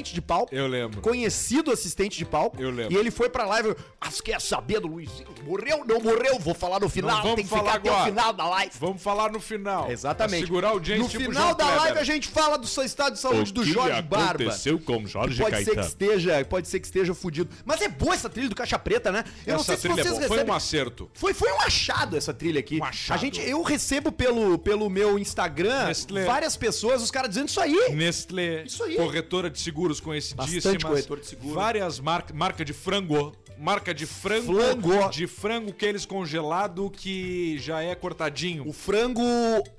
assistente de palco. Eu lembro. Conhecido assistente de palco. Eu lembro. E ele foi pra live. Ah, você quer saber do Luizinho? Morreu, não morreu? Vou falar no final. vamos Tem que falar ficar até agora. o final da live. Vamos falar no final. Exatamente. Pra segurar a audiência No tipo final da live a gente fala do seu estado de saúde do Jorge Barba. com Jorge Pode ser que esteja, pode ser que esteja fudido. Mas é boa essa trilha do Caixa Preta, né? Eu não sei Essa se trilha é vocês boa. Foi recebem. um acerto. Foi, foi um achado essa trilha aqui. Um achado. A gente, eu recebo pelo, pelo meu Instagram Nestlé. várias pessoas, os caras dizendo isso aí. Nestlé, Isso aí. corretora de seguros conhecidíssimas. Bastante corretora de seguro. Várias marcas, marca de frango, marca de frango, de frango que eles congelado que já é cortadinho. O frango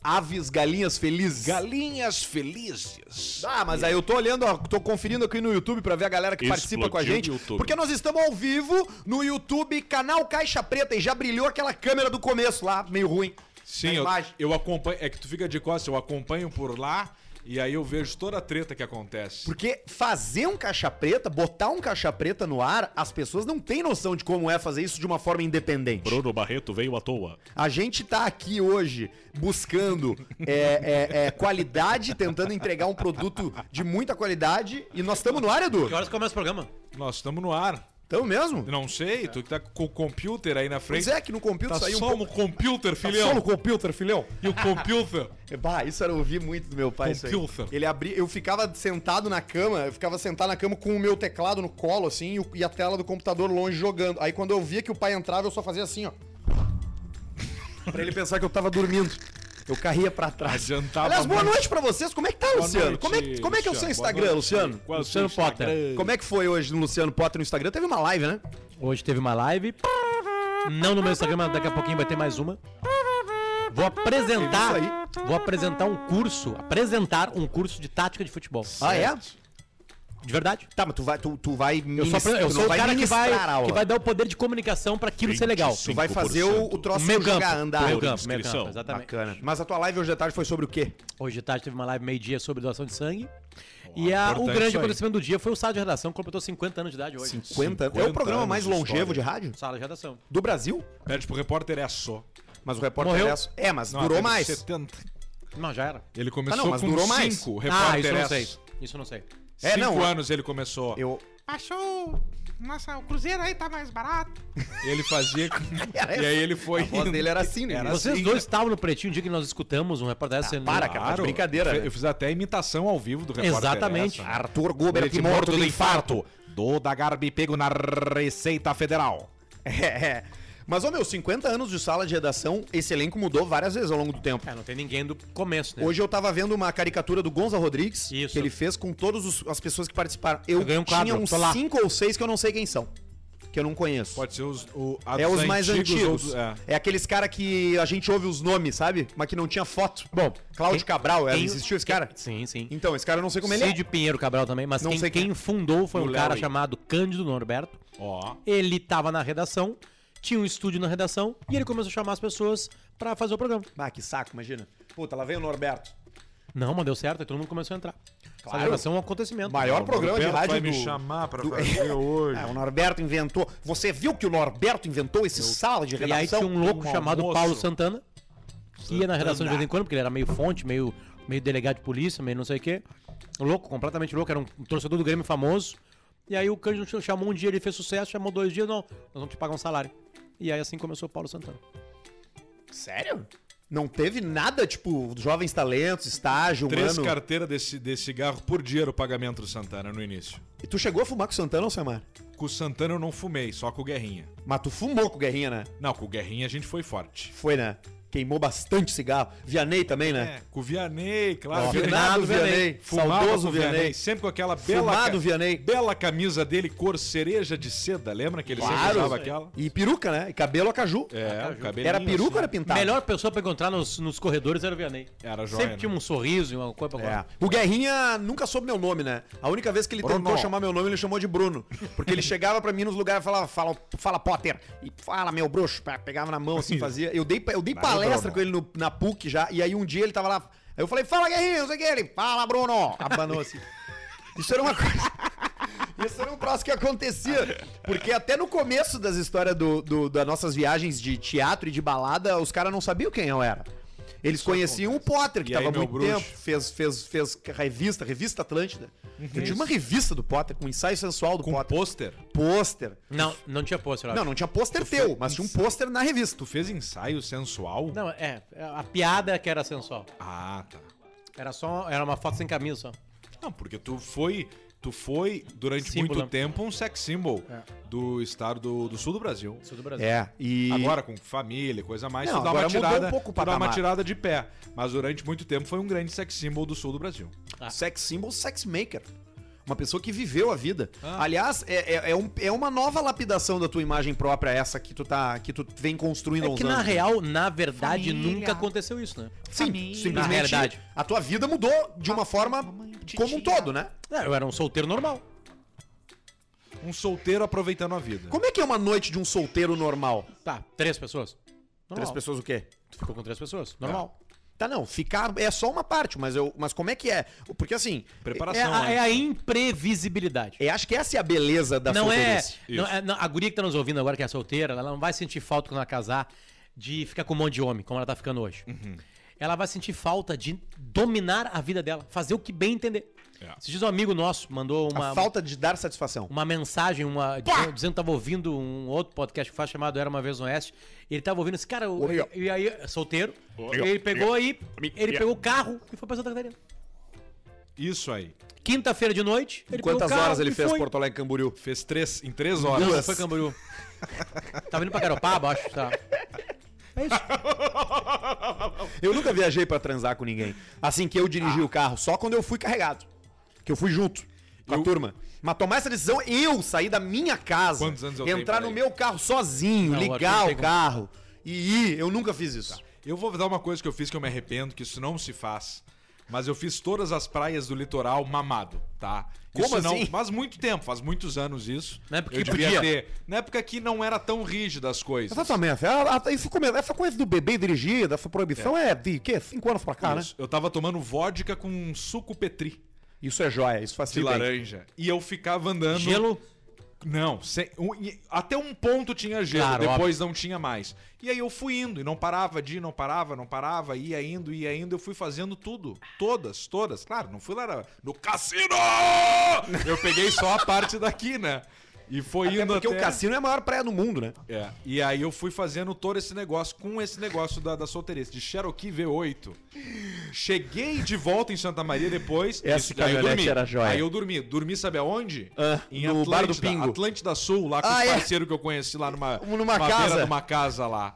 aves galinhas felizes. Galinhas felizes. Ah, mas aí eu tô olhando, ó, tô conferindo aqui no YouTube pra ver a galera que participa com a Explodiu gente. Porque nós estamos ao vivo no YouTube, canal Caixa Preta, e já brilhou aquela câmera do começo lá, meio ruim. Sim, eu, eu acompanho. É que tu fica de costas, eu acompanho por lá e aí eu vejo toda a treta que acontece. Porque fazer um caixa preta, botar um caixa preta no ar, as pessoas não têm noção de como é fazer isso de uma forma independente. Bruno Barreto veio à toa. A gente tá aqui hoje buscando é, é, é, qualidade, tentando entregar um produto de muita qualidade. E nós estamos no ar, Edu? Que horas começa o programa? Nós estamos no ar. Estamos mesmo? Não sei, tu que tá com o computer aí na frente. Pois é, que no computer Tá saiu um só pouco... no computer, Tá filhão. só no computer, filhão? E o computer? Bah, isso era ouvir muito do meu pai, isso aí. Computer. Ele abria, eu ficava sentado na cama, eu ficava sentado na cama com o meu teclado no colo, assim, e e a tela do computador longe jogando. Aí quando eu via que o pai entrava, eu só fazia assim, ó. pra ele pensar que eu tava dormindo. Eu carria pra trás. Adiantava Aliás, boa muito. noite pra vocês. Como é que tá, Boa Luciano? noite, como, é, que- como é que é o seu. Instagram, Boa Luciano? noite. Qual é o Luciano seu Potter. Instagram? Como é que foi hoje no Luciano Potter no Instagram? Teve uma live, né? Hoje teve uma live. Não no meu Instagram, mas daqui a pouquinho vai ter mais uma. Vou apresentar. Isso Vou apresentar um curso. Apresentar um curso de tática de futebol. Ah, é? De verdade. Tá, mas tu vai, tu, tu vai Eu sou, eu tu sou o cara que vai, que vai dar o poder de comunicação pra aquilo ser legal. Tu vai fazer o, o troço Meio jogar, campo. andar. Meio Por campo, meio inscrição. campo, exatamente. Bacana. Mas a tua live hoje à tarde foi sobre o quê? Hoje de tarde teve uma live meio-dia sobre doação de sangue. e a- o grande acontecimento do dia foi o sala de redação, que completou 50 anos de idade hoje. 50. É o 50 programa mais de longevo história. de rádio Sala de redação. do Brasil. Pede pro repórter é só. Mas o repórter Morreu? é, é, mas Não, durou mais. 70. Não, já era. Ele começou não, mas com durou mais. cinco. O Ah, isso eu não é sei. Isso eu não sei. É, Cinco não, anos ele começou. Eu Baixou. Nossa, o Cruzeiro aí tá mais barato. Ele fazia. E aí ele foi. A voz dele era assim, né? Era Vocês assim, dois né? estavam no pretinho um dia que nós escutamos um repórter dessa. para, cara. tá de brincadeira, Eu, né? eu fiz até a imitação ao vivo do repórter. Exatamente. essa. Arthur Gubert Ele morto de infarto. Do da Garbi pego na Receita Federal. É, é. Mas, ô meu, 50 anos de sala de redação, esse elenco mudou várias vezes ao longo do tempo. É, não tem ninguém do começo, né? Hoje eu tava vendo uma caricatura do Gonza Rodrigues, Isso. que ele fez com todas as pessoas que participaram. Eu Eu ganhei um tinha quadro, uns tô lá. cinco ou seis que eu não sei quem são. Que eu não conheço. Pode ser os, o, a É os mais antigos. dos- é. É. aqueles cara que a gente ouve os nomes, sabe? Mas que não tinha foto. Bom, Cláudio quem- Cabral, é, quem- existiu esse cara? Sim, sim. Então, esse cara eu não sei como ele Cid Pinheiro Cabral também, mas Não quem, sei quem quem é. fundou foi O um cara aí. chamado Cândido Norberto. Ó. Ele tava na redação, tinha um estúdio na redação e ele começou a chamar as pessoas pra fazer o programa. Ah, que saco, imagina. Puta, lá vem o Norberto. Não, mas deu certo, aí todo mundo começou a entrar. Claro. Essa redação é um acontecimento. Maior programa de rádio vai do... me chamar pra do- fazer hoje. É, o Norberto inventou. Você viu que o Norberto inventou esse sala de E aí redação? tinha um louco um chamado almoço. Paulo Santana, que ia na redação de vez em quando, porque ele era meio fonte, meio, meio delegado de polícia, meio não sei o quê. Louco, completamente louco, era um, um torcedor do Grêmio famoso. E aí o Cândido chamou um dia, ele fez sucesso, chamou dois dias, não, nós vamos te pagar um salário. E aí assim começou o Paulo Santana. Sério? Não teve nada, tipo, jovens talentos, estágio, Três mano. carteiras desse, desse cigarro por dia era o pagamento do Santana no início. E tu chegou a fumar com o Santana ou Samar? Com o Santana eu não fumei, só com o Guerrinha. Mas tu fumou com o Guerrinha, né? Não, com o Guerrinha a gente foi forte. Foi, né? Queimou bastante cigarro. Vianney também, né? É, com o Vianney, claro. Ó, Vianney. Vianney. Saudoso Vianney. Vianney. Sempre com aquela bela, Fumado ca- Vianney. bela camisa dele, cor cereja de seda. Lembra que ele sempre Claro. usava aquela? E peruca, né? E cabelo a caju. É, Era peruca assim. ou era pintado? Melhor pessoa pra encontrar nos, nos corredores era o Vianney. Era joia, Sempre né? tinha um sorriso e uma coisa pra É. falar. O Guerrinha nunca soube meu nome, né? A única vez que ele Bruno. tentou chamar meu nome, ele chamou de Bruno. Porque ele chegava pra mim nos lugares e falava, fala, fala Potter. E fala, meu bruxo. Pegava na mão assim, fazia. Eu dei, eu dei Vai, palestra Bruno. com ele no- na PUC já. E aí um dia ele tava lá. Aí eu falei, fala Guerrinha, não sei o que. Ele, fala Bruno. Abanou assim. Isso era uma coisa. Isso era um troço que acontecia. Porque até no começo das histórias do, do- das nossas viagens de teatro e de balada, os caras não sabiam quem eu era. Eles conheciam o Potter, que E aí, tava há muito bruxo? tempo, fez, fez, fez revista, revista Atlântida. Eu tinha uma revista do Potter, com ensaio sensual do Com Potter. pôster. Pôster. Não, não tinha pôster. Não, não tinha pôster teu, mas tinha um pôster na revista. Tu fez ensaio sensual? Não, é. A piada que era sensual. Ah, tá. Era só. Era uma foto sem camisa só. Não, porque tu foi. Tu foi, durante Símbolo. muito tempo, um sex symbol É. do estado do, do sul do Brasil. Sul do Brasil. É, e... Agora, com família, coisa mais, Não, tu dá uma tirada, um pouco tu dá uma tirada de pé. Mas durante muito tempo foi um grande sex symbol do sul do Brasil. Sex symbol, sex maker. Uma pessoa que viveu a vida. Ah. Aliás, é, é, é um- é uma nova lapidação da tua imagem própria, essa que tu, tá, que tu vem construindo É que na anos. real, na verdade, Família. nunca aconteceu isso, né? Sim, Família. simplesmente Na realidade. a tua vida mudou de uma forma como um todo, né? É, eu era um solteiro normal. Um solteiro aproveitando a vida. Como é que é uma noite de um solteiro normal? Tá, três pessoas. Normal. Três pessoas o quê? Tu ficou com três pessoas. Normal. Tá, não, ficar é só uma parte, mas eu, mas como é que é? Porque assim, É, Preparação. a, né? é a imprevisibilidade. é, acho que essa é a beleza da não é, solteirice. não é- não, A guria que tá nos ouvindo agora, que é solteira, ela não vai sentir falta quando ela casar de ficar com um monte de homem, como ela tá ficando hoje. Uhum. Ela vai sentir falta de dominar a vida dela, fazer o que bem entender. É. Se diz um amigo nosso, mandou uma, A falta de dar satisfação. uma mensagem, uma, dizendo, dizendo que tava ouvindo um outro podcast que faz chamado Era Uma Vez no Oeste. Ele tava ouvindo esse cara, e aí, solteiro, ele pegou aí, ele pegou o carro e foi pra Santa Catarina. Isso aí. Quinta-feira de noite, ele pegou Quantas carro horas ele fez foi. Porto Alegre Camboriú? Fez três, em três horas. Não, não foi Camboriú. Tava indo pra Garopaba, acho. Tá. É isso. Eu nunca viajei pra transar com ninguém. Assim que eu dirigi Ah. o carro, só quando eu fui carregado. Que eu fui junto com a Eu- turma. Mas tomar essa decisão, eu sair da minha casa, Quantos anos eu tenho, entrar no peraí? meu carro sozinho, Não, ligar o como- carro e ir, eu nunca fiz isso. Eu vou dar uma coisa que eu fiz que eu me arrependo, que isso não se faz. Mas eu fiz todas as praias do litoral mamado, tá? Como isso assim? não faz muito tempo, faz muitos anos isso. Na época eu que devia podia. ter. Na época que não era tão rígida as coisas. Exatamente. Essa, esse come- essa coisa do bebê dirigir, dessa proibição, é, de quê? Cinco anos pra cá, Isso. Eu tava tomando vodka com suco petri né? Isso é joia, isso de facilita. laranja. E eu ficava andando. Gelo. Não, sem- um- até um ponto tinha gelo, Claro, depois não tinha mais. E aí eu fui indo, e não parava de ir, não parava, não parava, ia indo, ia indo, eu fui fazendo tudo. Todas, todas. Claro, não fui lá no cassino! Eu peguei só a parte daqui, né? E foi Até indo porque até... o cassino é a maior praia do mundo, né? É, e aí eu fui fazendo todo esse negócio com esse negócio da, da solteirice, de Cherokee V8. Cheguei de volta em Santa Maria depois. Essa isso, daí eu caminhonete dormi. era joia. Aí eu dormi. Dormi, sabe aonde? Ah, no bar do Pingo. Atlântida Sul, lá com Ah, os é? parceiros que eu conheci lá numa, Numa casa. numa casa lá.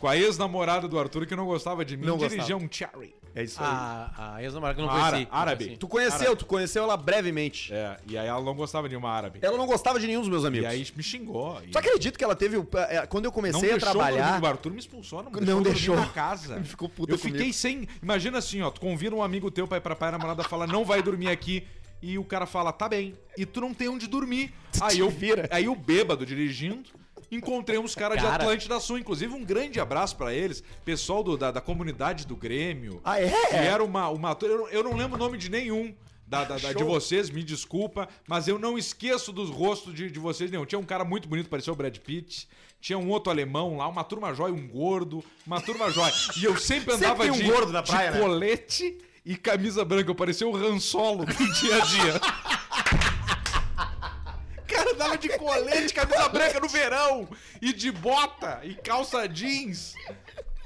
Com a ex-namorada do Arthur que não gostava de mim, Não dirigia um Cherry. É isso aí. A, a ex-namorada que eu não Ára- conheci. árabe. Tu conheceu, tu conheceu ela brevemente. É, e aí ela não gostava de uma árabe. Ela não gostava de nenhum dos meus E amigos. aí me xingou. E Tu acredita que ela teve. o- é, Quando eu não comecei a deixou meu trabalhar. o Arthur me expulsou, não, Não deixou, na casa. Ele ficou puta Eu fiquei comigo. sem. Imagina assim, ó, tu convida um amigo teu pra ir pra praia, a namorada fala, não vai dormir aqui. E o cara fala, tá bem. E tu não tem onde dormir. Aí eu vira. Aí o bêbado dirigindo. Encontrei uns caras de Cara. Atlântida Sul, inclusive um grande abraço pra eles, pessoal do- da, da comunidade do Grêmio. Ah, é? Que era uma, uma eu, não- eu não lembro o nome de nenhum da, da- da- de vocês, me desculpa, mas eu não esqueço dos rostos de, de vocês nenhum. Tinha um cara muito bonito, parecia o Brad Pitt. Tinha um outro alemão lá, uma turma jóia, um gordo, uma turma jóia. E eu sempre Sempre andava tem um de, gordo na de praia, né? colete e camisa branca. Eu parecia o Han Solo do dia a dia. cara andava de colete, camisa branca no verão e de bota e calça jeans.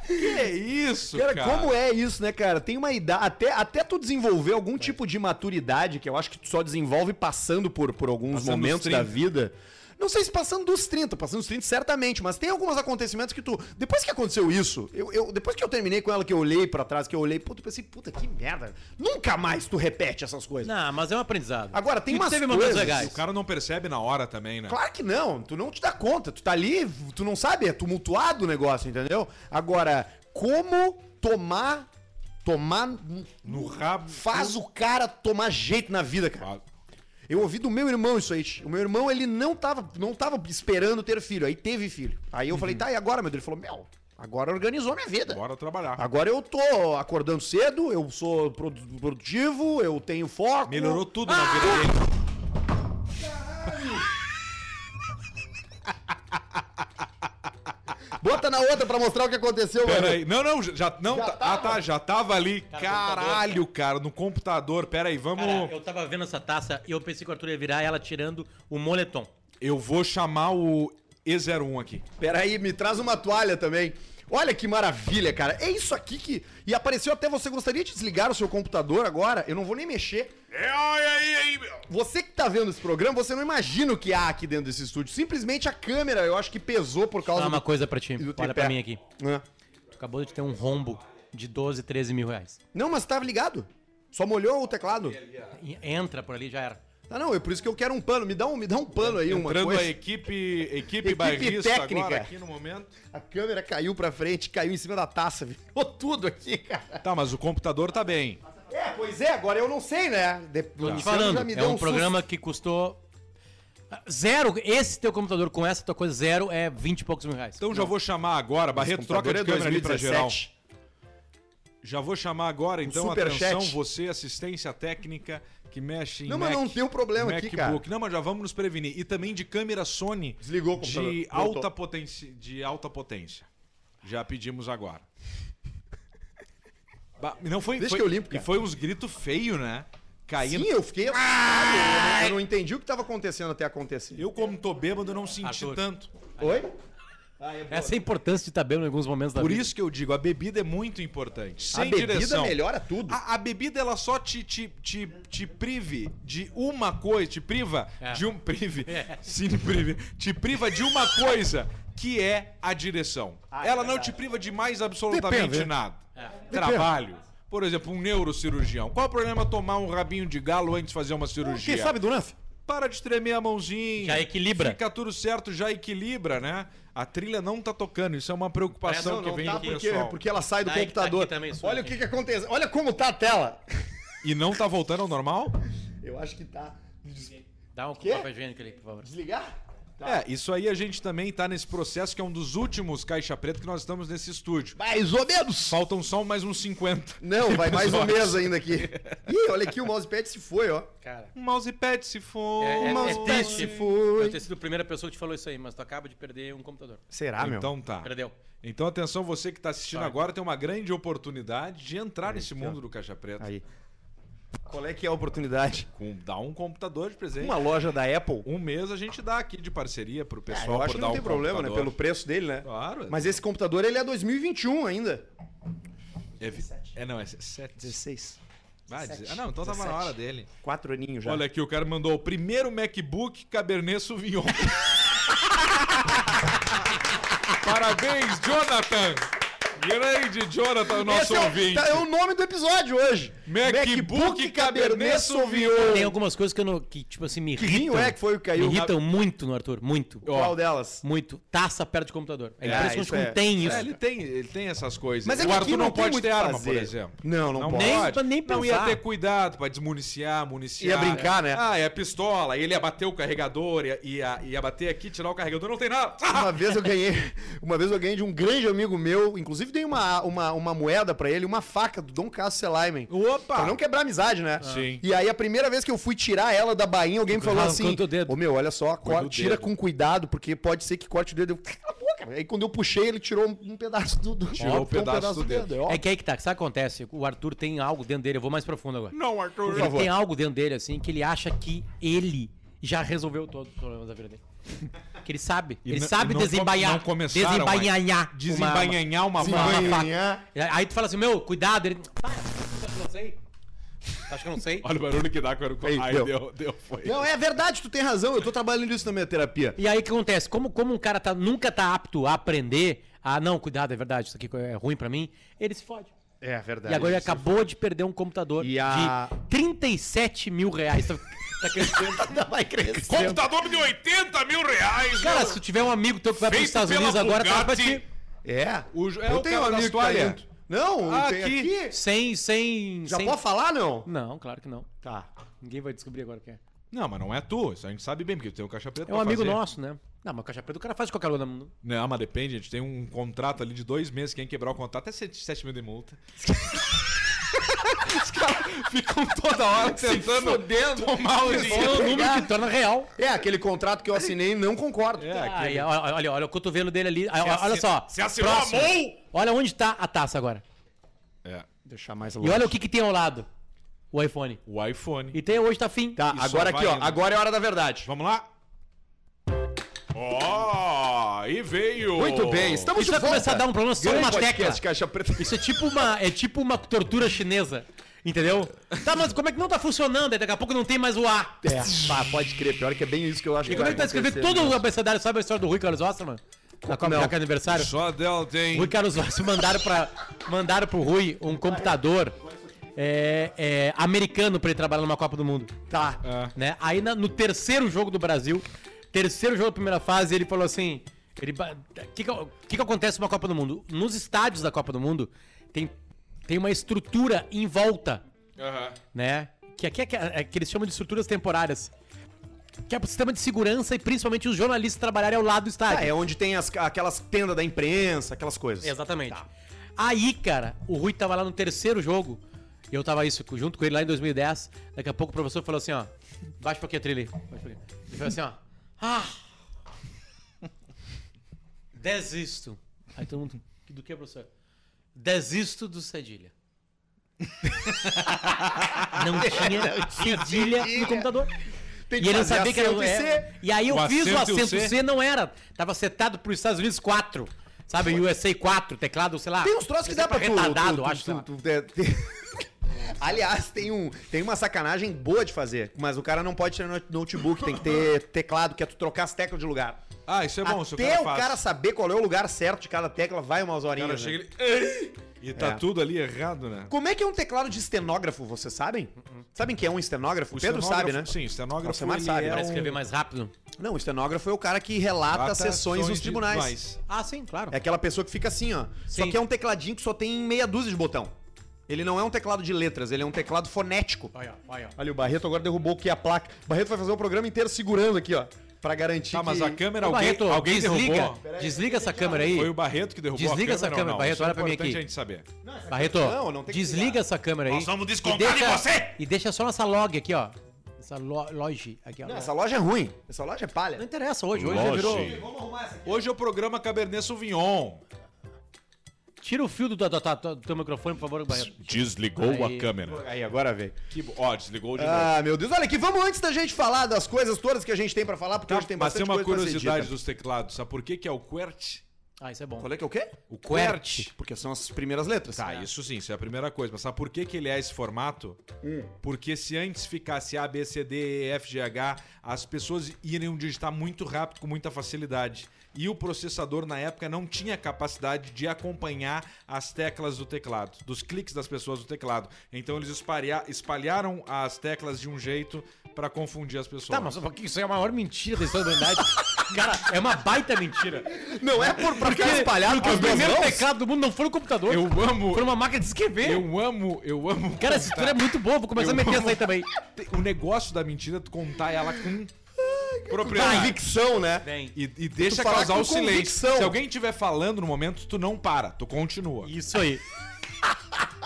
Que é isso, Cara, cara? como é isso, né, cara? Tem uma idade. Até, até tu desenvolver algum tipo de maturidade, que eu acho que tu só desenvolve passando por, por alguns Passando momentos da 30. vida. Não sei se passando dos 30, passando dos 30 certamente, mas tem alguns acontecimentos que tu. Depois que aconteceu isso, eu, eu- depois que eu terminei com ela, que eu olhei pra trás, que eu olhei, puta, eu pensei, puta, que merda. Nunca mais tu repete essas coisas. Não, mas é um aprendizado. Agora, tem E umas teve momentos coisas- legais. O cara não percebe na hora também, né? Claro que não, tu não te dá conta, tu tá ali, tu não sabe, é tumultuado o negócio, entendeu? Agora, como tomar. Tomar. No rabo. Faz o cara tomar jeito na vida, cara. Eu ouvi do meu irmão isso aí. O meu irmão, ele não tava, não tava esperando ter filho, aí teve filho. Aí eu falei, tá, e agora, meu Deus? Ele falou, meu, agora organizou minha vida. Bora trabalhar. Agora eu tô acordando cedo, eu sou produ- produtivo, eu tenho foco. Melhorou tudo na vida dele. Bota na outra pra mostrar o que aconteceu, Pera mano. aí. Não, não, já. Não, Já tá- tava? Ah, tá, já tava ali. Cara, Caralho, cara, no computador. Pera aí, vamos. Cara, eu tava vendo essa taça e eu pensei que o Arthur ia virar ela tirando o moletom. Eu vou chamar o E01 aqui. Pera aí, me traz uma toalha também. Olha que maravilha, cara. É isso aqui que. E apareceu até você. Gostaria de desligar o seu computador agora? Eu não vou nem mexer. É, olha aí, aí, meu. Você que tá vendo esse programa, você não imagina o que há aqui dentro desse estúdio. Simplesmente a câmera, eu acho que pesou por causa falar uma do. coisa pra ti. Olha tripé. pra mim aqui. É. Tu acabou de ter um rombo de 12, 13 mil reais. Não, mas tava ligado. Só molhou o teclado. E Entra por ali, já era. Ah, não, é por isso que eu quero um pano. Me dá um, me dá um pano aí, uma Entrando coisa. a equipe, equipe, Equipe técnica. agora aqui no momento. A câmera caiu pra frente, caiu em cima da taça, virou tudo aqui, cara. Tá, mas o computador tá bem. É, pois é, agora eu não sei, né? De... Tô te falando, já me é deu um, programa que custou... Zero, esse teu computador com essa tua coisa zero é 20 e poucos mil reais. Então já vou chamar agora. Barreto, troca de é câmera ali pra geral. 2017. Já vou chamar agora, então, superchat. atenção, você, assistência técnica, que mexe em Não, mas Mac, não tem um problema aqui, MacBook. cara. Não, mas já vamos nos prevenir. E também de câmera Sony Desligou o de alta, potência, de alta potência. Já pedimos agora. Ba- não foi, Deixa foi- que eu limpo, E cara. foi uns gritos feios, né? Caindo. Sim, eu fiquei assustado. Eu, não, eu não entendi o que tava acontecendo até acontecer. Eu, como tô bêbado, não senti Arthur. tanto. Oi? Essa é a importância de estar bem em alguns momentos da Por vida. isso que eu digo, a bebida é muito importante. Sem a bebida direção. melhora tudo. A, a bebida ela só te, te, te, te prive de uma coisa, te priva É. de um prive, É. sim, prive, te priva de uma coisa que é a direção. ela não te priva de mais absolutamente Depende. nada. É. Trabalho. Por exemplo, um neurocirurgião. Qual o problema tomar um rabinho de galo antes de fazer uma cirurgia? Quem sabe do lance? Para de tremer a mãozinha. Já equilibra. Fica tudo certo, já equilibra, né? A trilha não tá tocando. Isso é uma preocupação Não, que não vem tá do porque, pessoal. porque ela sai do Tá que tá computador. aqui também, isso Olha o aqui. que que acontece. Olha como tá a tela. E não tá voltando ao normal? Eu acho que tá. Dá um Quê? papel higiênico ali, por favor. Desligar? É, isso aí a gente também tá nesse processo que é um dos últimos caixa preta que nós estamos nesse estúdio. Mais ou menos. Faltam só mais uns 50. Não, vai mais um episódios. mês ainda aqui. Ih, olha aqui, o mousepad se foi, ó. Cara, Um mousepad se for. é, é, é mousepad triste se foi. eu ter sido a primeira pessoa que te falou isso aí, mas tu acaba de perder um computador. Será, meu? Então tá. Perdeu. Então atenção, você que tá assistindo Sorry. agora tem uma grande oportunidade de entrar nesse mundo do caixa preta. Aí. Qual é que é a oportunidade? Com, dá um computador de presente. Uma loja da Apple. Um mês a gente dá aqui de parceria pro É, pessoal eu acho por que dar não tem um problema, né? computador. Pelo preço dele, né? Claro. Mas esse computador, ele é 2021 ainda. é, é, não, é 7. 16. Ah, ah, não, então tava na hora dele. Quatro aninhos já. Olha aqui, o cara mandou o primeiro MacBook Cabernet Sauvignon. Parabéns, Jonathan! Grande Jonathan, nosso Esse é o, ouvinte. tá- é o nome do episódio hoje. MacBook Cabernet Sauvignon. Tem algumas coisas que eu não. que, tipo assim, me Que irritam. vinho é que foi o que caiu? Me irritam muito no Arthur. Muito. Qual delas? Muito. Taça perto de computador. É É, impressionante como é. tem isso. É, ele tem, ele tem essas coisas. Mas é o Arthur aqui não, não pode ter arma, fazer. por exemplo. Não, não, Não pode. Nem- pode. nem não ia pensar. ter cuidado pra desmuniciar, municiar. Ia brincar, né? Ah, é a pistola. Ele ia bater o carregador, ia, ia, ia bater aqui, tirar o carregador, não tem nada. Uma vez eu ganhei, uma vez eu ganhei de um grande amigo meu, inclusive dei uma, uma, uma moeda pra ele, uma faca do Dom Cássio Selaimen. Opa! Pra não quebrar a amizade, né? Sim. E aí a primeira vez que eu fui tirar ela da bainha, alguém me falou assim: dedo. Ô meu, olha só, Cuida cor- do tira dedo." com cuidado, porque pode ser que corte o dedo. Eu, cala a boca. Aí quando eu puxei, ele tirou um, um pedaço do, do Tirou um ficou pedaço do dedo. é óbvio. É que aí que tá. Sabe o que acontece? O Arthur tem algo dentro dele. Eu vou mais profundo agora. Não, Arthur. Ele tem algo dentro dele, assim, que ele acha que ele já resolveu todos os problemas da vida dele. Que ele sabe. E ele não- sabe e não desembainhar. come- não começaram desembainhar. Desembainhar uma, uma, uma Desembainhar. faca. Aí tu fala assim, meu, cuidado. Ele. Para, que eu não sei. Acho que eu não sei. Olha o barulho que dá quando. Aí, Aí, deu. deu, deu, foi. Não, é verdade, tu tem razão, eu tô trabalhando nisso na minha terapia. E aí o que acontece? Como, como um cara tá, nunca tá apto a aprender, a não, cuidado, é verdade, isso aqui é ruim pra mim, ele se fode. É verdade. E agora ele acabou de perder um computador E a- de 37 mil reais. Tá, tá crescendo. vai crescer. Computador de 80 mil reais, Cara, meu. se tu tiver um amigo teu que vai pros Feito Estados Unidos agora, traz pra ti. É. O, é eu o tenho um amigo que tá indo. Não, Ah, tem aqui. aqui. Sem, sem. Já sem... pode falar, não? Não, claro que não. Tá. Ninguém vai descobrir agora o que é. Não, mas não é tu. Isso a gente sabe bem, porque tu tem o caixa preta É um pra amigo fazer. nosso, né? Não, mas caixa preta o cara faz qualquer lugar no mundo. Não, mas depende, a gente tem um contrato ali de dois meses. Quem quebrar o contrato é 7 mil de multa. Os caras ficam toda hora tentando fodendo. tomar o É dinheiro. o número que torna real. É, aquele contrato que eu assinei não concordo. É, Ah, aquele- e olha, olha, olha o cotovelo dele ali. Ah, olha assi- só. se assinou a mão! Olha onde tá a taça agora. É, Deixar mais E olha o que, que tem ao lado. O iPhone. o iPhone. E tem hoje tá fim. Tá, E agora aqui, ó. indo. Agora é a hora da verdade. Vamos lá? Ó, e veio! Muito bem, estamos Isso de vai volta. começar a dar um problema só Grande podcast, tecla. Caixa Preta. Isso é tipo uma, é tipo uma tortura chinesa. Entendeu? Tá, mas como é que não tá funcionando? Aí daqui a pouco não tem mais o A. É, pá, pode crer. Pior que é bem isso que eu acho E como é que tá escrevendo todo o abecedário? Sabe a história do Rui Carlos Osterman? Na Copa Não. Jaca aniversário? Só dela tem. Rui Carlos Osterman mandaram, pra, mandaram pro Rui um computador é, é, americano pra ele trabalhar numa Copa do Mundo. Tá. É. né? Aí na- no terceiro jogo do Brasil, terceiro jogo da primeira fase, ele falou assim: ele ba- que que, que acontece numa Copa do Mundo? Nos estádios da Copa do Mundo tem, tem uma estrutura em volta, Aham. né? Que aqui é, que é- é que eles chamam de estruturas temporárias. Que é pro sistema de segurança e principalmente os jornalistas trabalharem ao lado do estádio. Ah, é onde tem as, aquelas tendas da imprensa, aquelas coisas. Exatamente. Aí, cara, o Rui tava lá no terceiro jogo. E eu tava isso, junto com ele lá em 2010. Daqui a pouco o professor falou assim, ó. Baixa um pouquinho a trilha aí. Ele falou assim, ó. Ah! Desisto. Aí todo mundo. Do que, professor? Desisto do cedilha. não tinha cedilha no computador. Tem E ele não sabia que era o é, ser. E aí eu O fiz o acento C. C, não era. Tava setado pros Estados Unidos 4. Sabe, USA 4, teclado, sei lá. Tem uns troços que dá pra tu... retardado, tu- acho. tu- lá. tu- tu- tem- Aliás, tem, um, tem uma sacanagem boa de fazer, mas o cara não pode ter no- notebook, tem que ter teclado, que é tu trocar as teclas de lugar. Ah, isso é bom, se o Até cara o faz. cara saber qual é o lugar certo de cada tecla, vai umas O horinhas. cara né? ele. E tá É. tudo ali errado, né? Como é que é um teclado de estenógrafo, vocês sabem? Sabem que é um estenógrafo? O Pedro sabe, né? estenógrafo- Sim, o estenógrafo mas ele sabe, é né? Pra um- escrever mais rápido. Não, o estenógrafo é o cara que relata as Trata sessões nos tribunais. Ah, sim, claro. É aquela pessoa que fica assim, ó. Só Sim. que é um tecladinho que só tem meia dúzia de botão. Ele não é um teclado de letras, ele é um teclado fonético. Olha, olha. Olha, o Barreto agora derrubou aqui a placa. O Barreto vai fazer o programa inteiro segurando aqui, ó. Pra garantir Tá, mas que... a câmera, Ô, alguém, Barreto, alguém desliga, derrubou? desliga essa câmera aí. Foi o Barreto que derrubou Desliga a essa câmera câmera, ou não? Barreto, é olha pra mim aqui. a gente saber. Barreto, Não, não tem que desliga essa câmera aí. Nós vamos descontar deixa, de você! E deixa só nossa log aqui, ó. Essa lo, loja aqui, ó. Não, essa loja é ruim. Essa loja é Não palha. interessa hoje, hoje já Loja. virou... Hoje é o programa Cabernet Sauvignon. Tira o fio do, do, do- do teu microfone, por favor, Barreto. Desligou Aí. a câmera. Aí, agora veio. Que... bo- Ó, desligou de novo. Ah, meu Deus. Olha aqui, vamos antes da gente falar das coisas todas que a gente tem pra falar, porque Tá, hoje tem mas tem bastante uma coisa pra ser curiosidade dita. dos teclados. Sabe por que, que é o QWERTY? Ah, isso é bom. Qual é que é o quê? O QWERTY. Porque são as primeiras letras. Tá, isso sim, isso é a primeira coisa. Mas sabe por que, que ele é esse formato? Porque se antes ficasse A, B, C, D, E, F, G, H, as pessoas iriam digitar muito rápido, com muita facilidade. E o processador, na época, não tinha capacidade de acompanhar as teclas do teclado, dos cliques das pessoas do teclado. Então eles espalha- espalharam as teclas de um jeito pra confundir as pessoas. Tá, mas porque isso é a maior mentira da história da humanidade. Cara, é uma baita mentira. Não é por pra ficar espalhado Porque o primeiro mãos? teclado do mundo não foi no computador. Eu amo. Foi numa máquina de escrever. Eu amo, eu amo. Cara, essa história é muito boa. Vou começar Eu a meter amo. essa aí também. O negócio da mentira é tu contar ela com propriedade. Convicção, né? Bem, E, e deixa causar o silêncio. convicção. Se alguém estiver falando no momento, tu não para, tu continua. isso aí.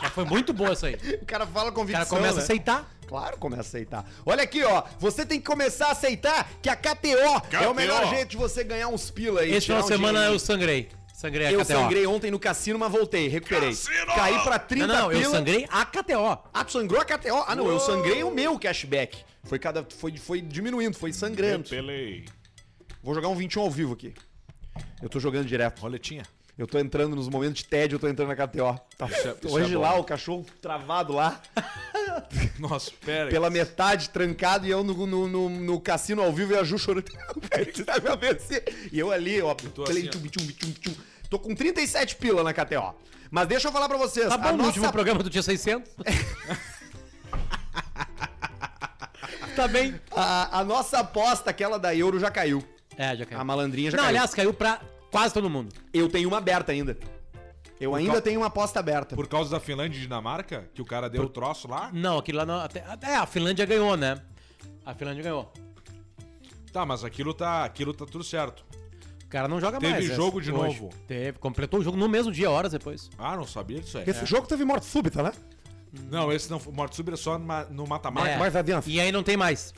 Mas foi muito boa essa aí. O cara fala O convicção, cara começa né? a aceitar. Claro, começa a aceitar. Olha aqui, ó. Você tem que começar a aceitar que a KTO, é o melhor jeito de você ganhar uns pila aí. Esse final de semana eu sangrei. Sangrei a Eu KTO. sangrei ontem no cassino, mas voltei, recuperei. Cassino! Caí pra 30 Não, não, eu pila. sangrei a KTO. Ah, tu sangrou a KTO? Ah, não, eu sangrei o meu cashback. Foi, cada, foi, foi diminuindo, foi sangrando. Pelei. Vou jogar um 21 ao vivo aqui. Eu tô jogando direto. Roletinha. Eu tô entrando nos momentos de tédio, eu tô entrando na KTO. Tá. Isso é- isso Hoje é bom. lá, o cachorro travado lá, Nossa, pera aí. pela metade, trancado, e eu no, no, no- no cassino ao vivo e a Ju chorando. Você tá me AVC. E eu ali, ó, tô play, assim, ó. tchum, tchum, tchum, tchum. Tô com 37 pila na KTO. Mas deixa eu falar pra vocês. Tá a bom, no nossa último programa tu tinha 600. tá bem. A, a nossa aposta, aquela da Euro, já caiu. É, já caiu. A malandrinha já Não, caiu. aliás, caiu pra quase todo mundo. Eu tenho uma aberta ainda. Eu ainda tenho uma aposta aberta. Por causa da Finlândia e Dinamarca, que o cara deu o troço lá. Não, aquilo lá não. Até, até a Finlândia ganhou, né? A Finlândia ganhou. Tá, mas aquilo tá, aquilo tá tudo certo. O cara não joga Teve mais. jogo essa- de novo? Teve. Completou o jogo no mesmo dia, horas depois. Ah, não sabia disso aí. Esse jogo teve morte súbita, né? Não, esse não foi. Morte Súbita é só no mata-mata. É. mais adiante. E aí não tem mais.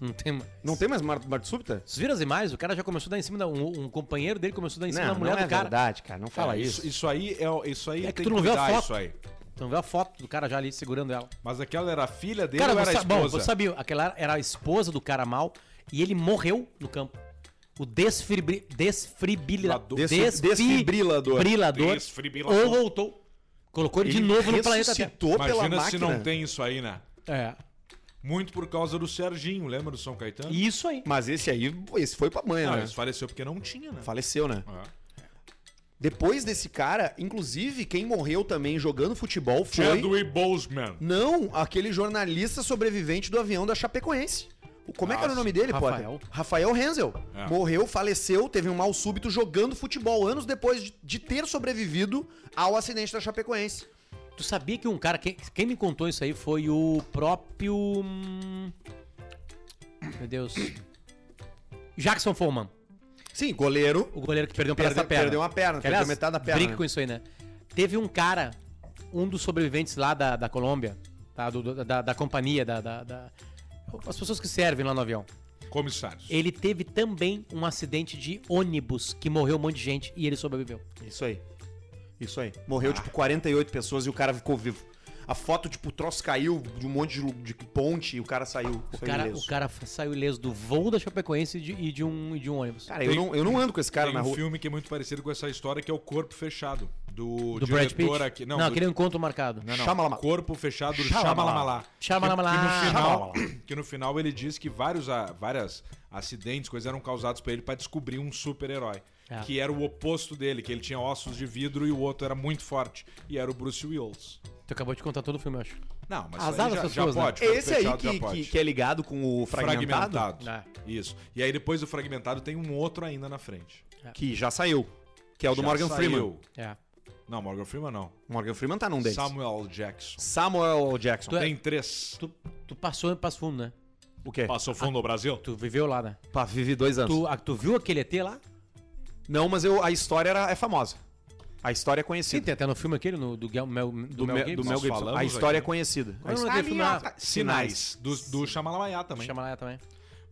Não tem mais. Não tem mais morte, morte súbita? Vocês viram as imagens? O cara já começou a dar em cima da. Um, um companheiro dele começou a dar em cima da mulher do cara. verdade, cara. Não fala É, isso. isso. Isso aí é isso aí É que tem tu não vê a cuidar foto. isso aí. Então vê a foto do cara já ali segurando ela. Mas aquela era a filha dele Cara, ou era a bom, esposa? você sabia, aquela era a esposa do cara mal e ele morreu no campo. O desfibri, desfibrilador. Des- desfibrilador. Desfibrilador. Desfibrilador. Ou voltou. Colocou ele de Ele novo no planeta Terra. ressuscitou pela Imagina se não tem isso aí, né? É. Muito por causa do Serginho, lembra do São Caetano? Isso aí. Mas esse aí, esse foi pra mãe, Não, né? ele faleceu porque não tinha, né? Faleceu, né? Ah. Depois desse cara, inclusive, quem morreu também jogando futebol foi... Chadwick Boseman. Não, aquele jornalista sobrevivente do avião da Chapecoense. Como é que era o nome dele, Rafael. Potter? Rafael Hensel. É. Morreu, faleceu, teve um mal súbito jogando futebol anos depois de, ter sobrevivido ao acidente da Chapecoense. Tu sabia que um cara. Quem, quem me contou isso aí foi o próprio. hum, Meu Deus. Jackson Foreman. Sim, goleiro. O goleiro que perdeu da Perdeu, perna. perdeu uma perna, Que, perdeu aliás, metade da perna. Brinca né? com isso aí, né? Teve um cara, um dos sobreviventes lá da, da Colômbia, tá? Do- do- da, da companhia, da, da- da- As pessoas que servem lá no avião. Comissários. Ele teve também um acidente de ônibus que morreu um monte de gente e ele sobreviveu. Isso aí. Isso aí. Morreu, tipo, 48 pessoas e o cara ficou vivo. A foto, tipo, o troço caiu de um monte de, de ponte e o cara saiu. O saiu cara, ileso. o cara saiu ileso do voo da Chapecoense e de, e de um, e de um ônibus. Cara, eu não, eu não ando com esse cara Tem na um rua. filme que é muito parecido com essa história, que é o Corpo Fechado, do, do Brad Pitt. diretor aqui. Não, Não, do- aquele encontro marcado. Não, não. Shyamalan. Corpo Fechado do Shyamalan. Shyamalan. Que, que no final, que no final ele diz que vários, a- várias acidentes, coisas eram causados pra ele pra descobrir um super-herói. É. Que era o oposto dele, que ele tinha ossos de vidro e o outro era muito forte. E era o Bruce Willis. Tu acabou de contar todo o filme, eu acho. Não, mas Azar aí já, pessoas, já né? pode. É Corpo esse aí Fechado já que, pode. que, que é ligado com o fragmentado, fragmentado. É. Isso. E aí depois do fragmentado tem um outro ainda na frente. que já saiu. Que é o do Já Morgan saiu. Freeman. É. Não, Morgan Freeman não. Morgan Freeman tá num deles. Samuel Jackson. Samuel Jackson. Tu é- Tem três. Tu, tu passou em Passo Fundo, né? O quê? Passou fundo no Brasil? Tu viveu lá, né? Pá, vivi dois anos. Tu, a- tu viu aquele ET lá? Não, mas eu, a história era, é famosa. A história é Sim, conhecida. tem até no filme aquele, no, do, Gel- Mel, do, do, Mel do Mel Nós Gibson. falamos A história aqui. é conhecida. Qual é o nome Tá daquele filme lá? Sinais. Do, do Shyamalan também. Chama lá também.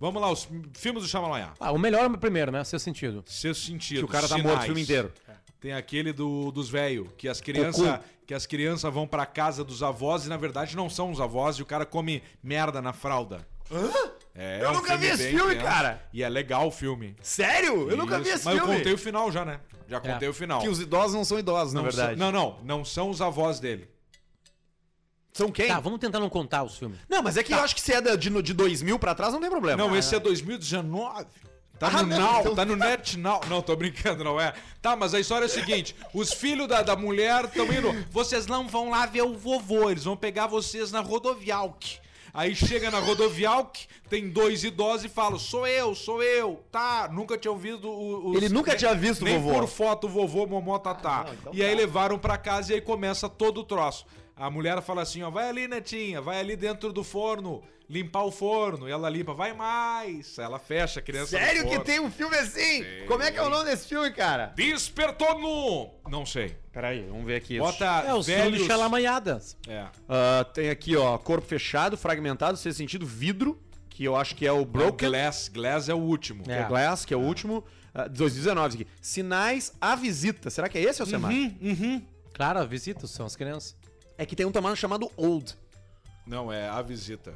Vamos lá, os filmes do Shyamalan. Ah, o melhor é o primeiro, né? Seu sentido. Sexto sentido. Que o cara tá Sinais. morto o filme inteiro. Tem aquele do, dos velhos, que as crianças que as crianças vão pra casa dos avós e na verdade não são os avós e o cara come merda na fralda. Hã? É, Eu é um nunca vi esse filme, tenso. cara. E é legal o filme. Sério? Eu nunca vi Isso. esse Mas filme. eu contei o final já, né? Já contei É. o final. Que os idosos não são idosos, na não verdade. São, não, não. Não são os avós dele. São quem? Tá, vamos tentar não contar os filmes. Não, mas é que eu acho que se é de, de 2000 pra trás, não tem problema. Não, esse é 2019. Tá Ah, no não, Now, então- tá no Net Now. Não, tô brincando, não é. Tá, mas a história é a seguinte: os filhos da, da mulher estão indo. Vocês não vão lá ver o vovô, eles vão pegar vocês na rodovialk. Aí chega na rodovialk, tem dois idosos e falam: sou eu, sou eu. Tá, nunca tinha ouvido o. os- Ele nunca nem- tinha visto o nem vovô. por foto o vovô Momó Tatá. e aí levaram pra casa e aí começa todo o troço. A mulher fala assim, ó, vai ali, netinha, vai ali dentro do forno, limpar o forno. E ela limpa, vai mais. Ela fecha a criança Sério que tem um filme assim? Como é que é o nome desse filme, cara? Despertou no... Não sei. Peraí, vamos ver aqui. É Bota o filme velhos... Xalamanhadas. É. Ah, tem aqui, ó, corpo fechado, fragmentado, sem sentido, vidro, que eu acho que é o Broken. Glass. Glass é o último. que é Glass, que é o último. Ah, 2019 isso aqui. Sinais à visita. Será que é esse, Alcemar? Claro, as visitas são as crianças. É que tem um tamanho chamado Old. Não, é A Visita.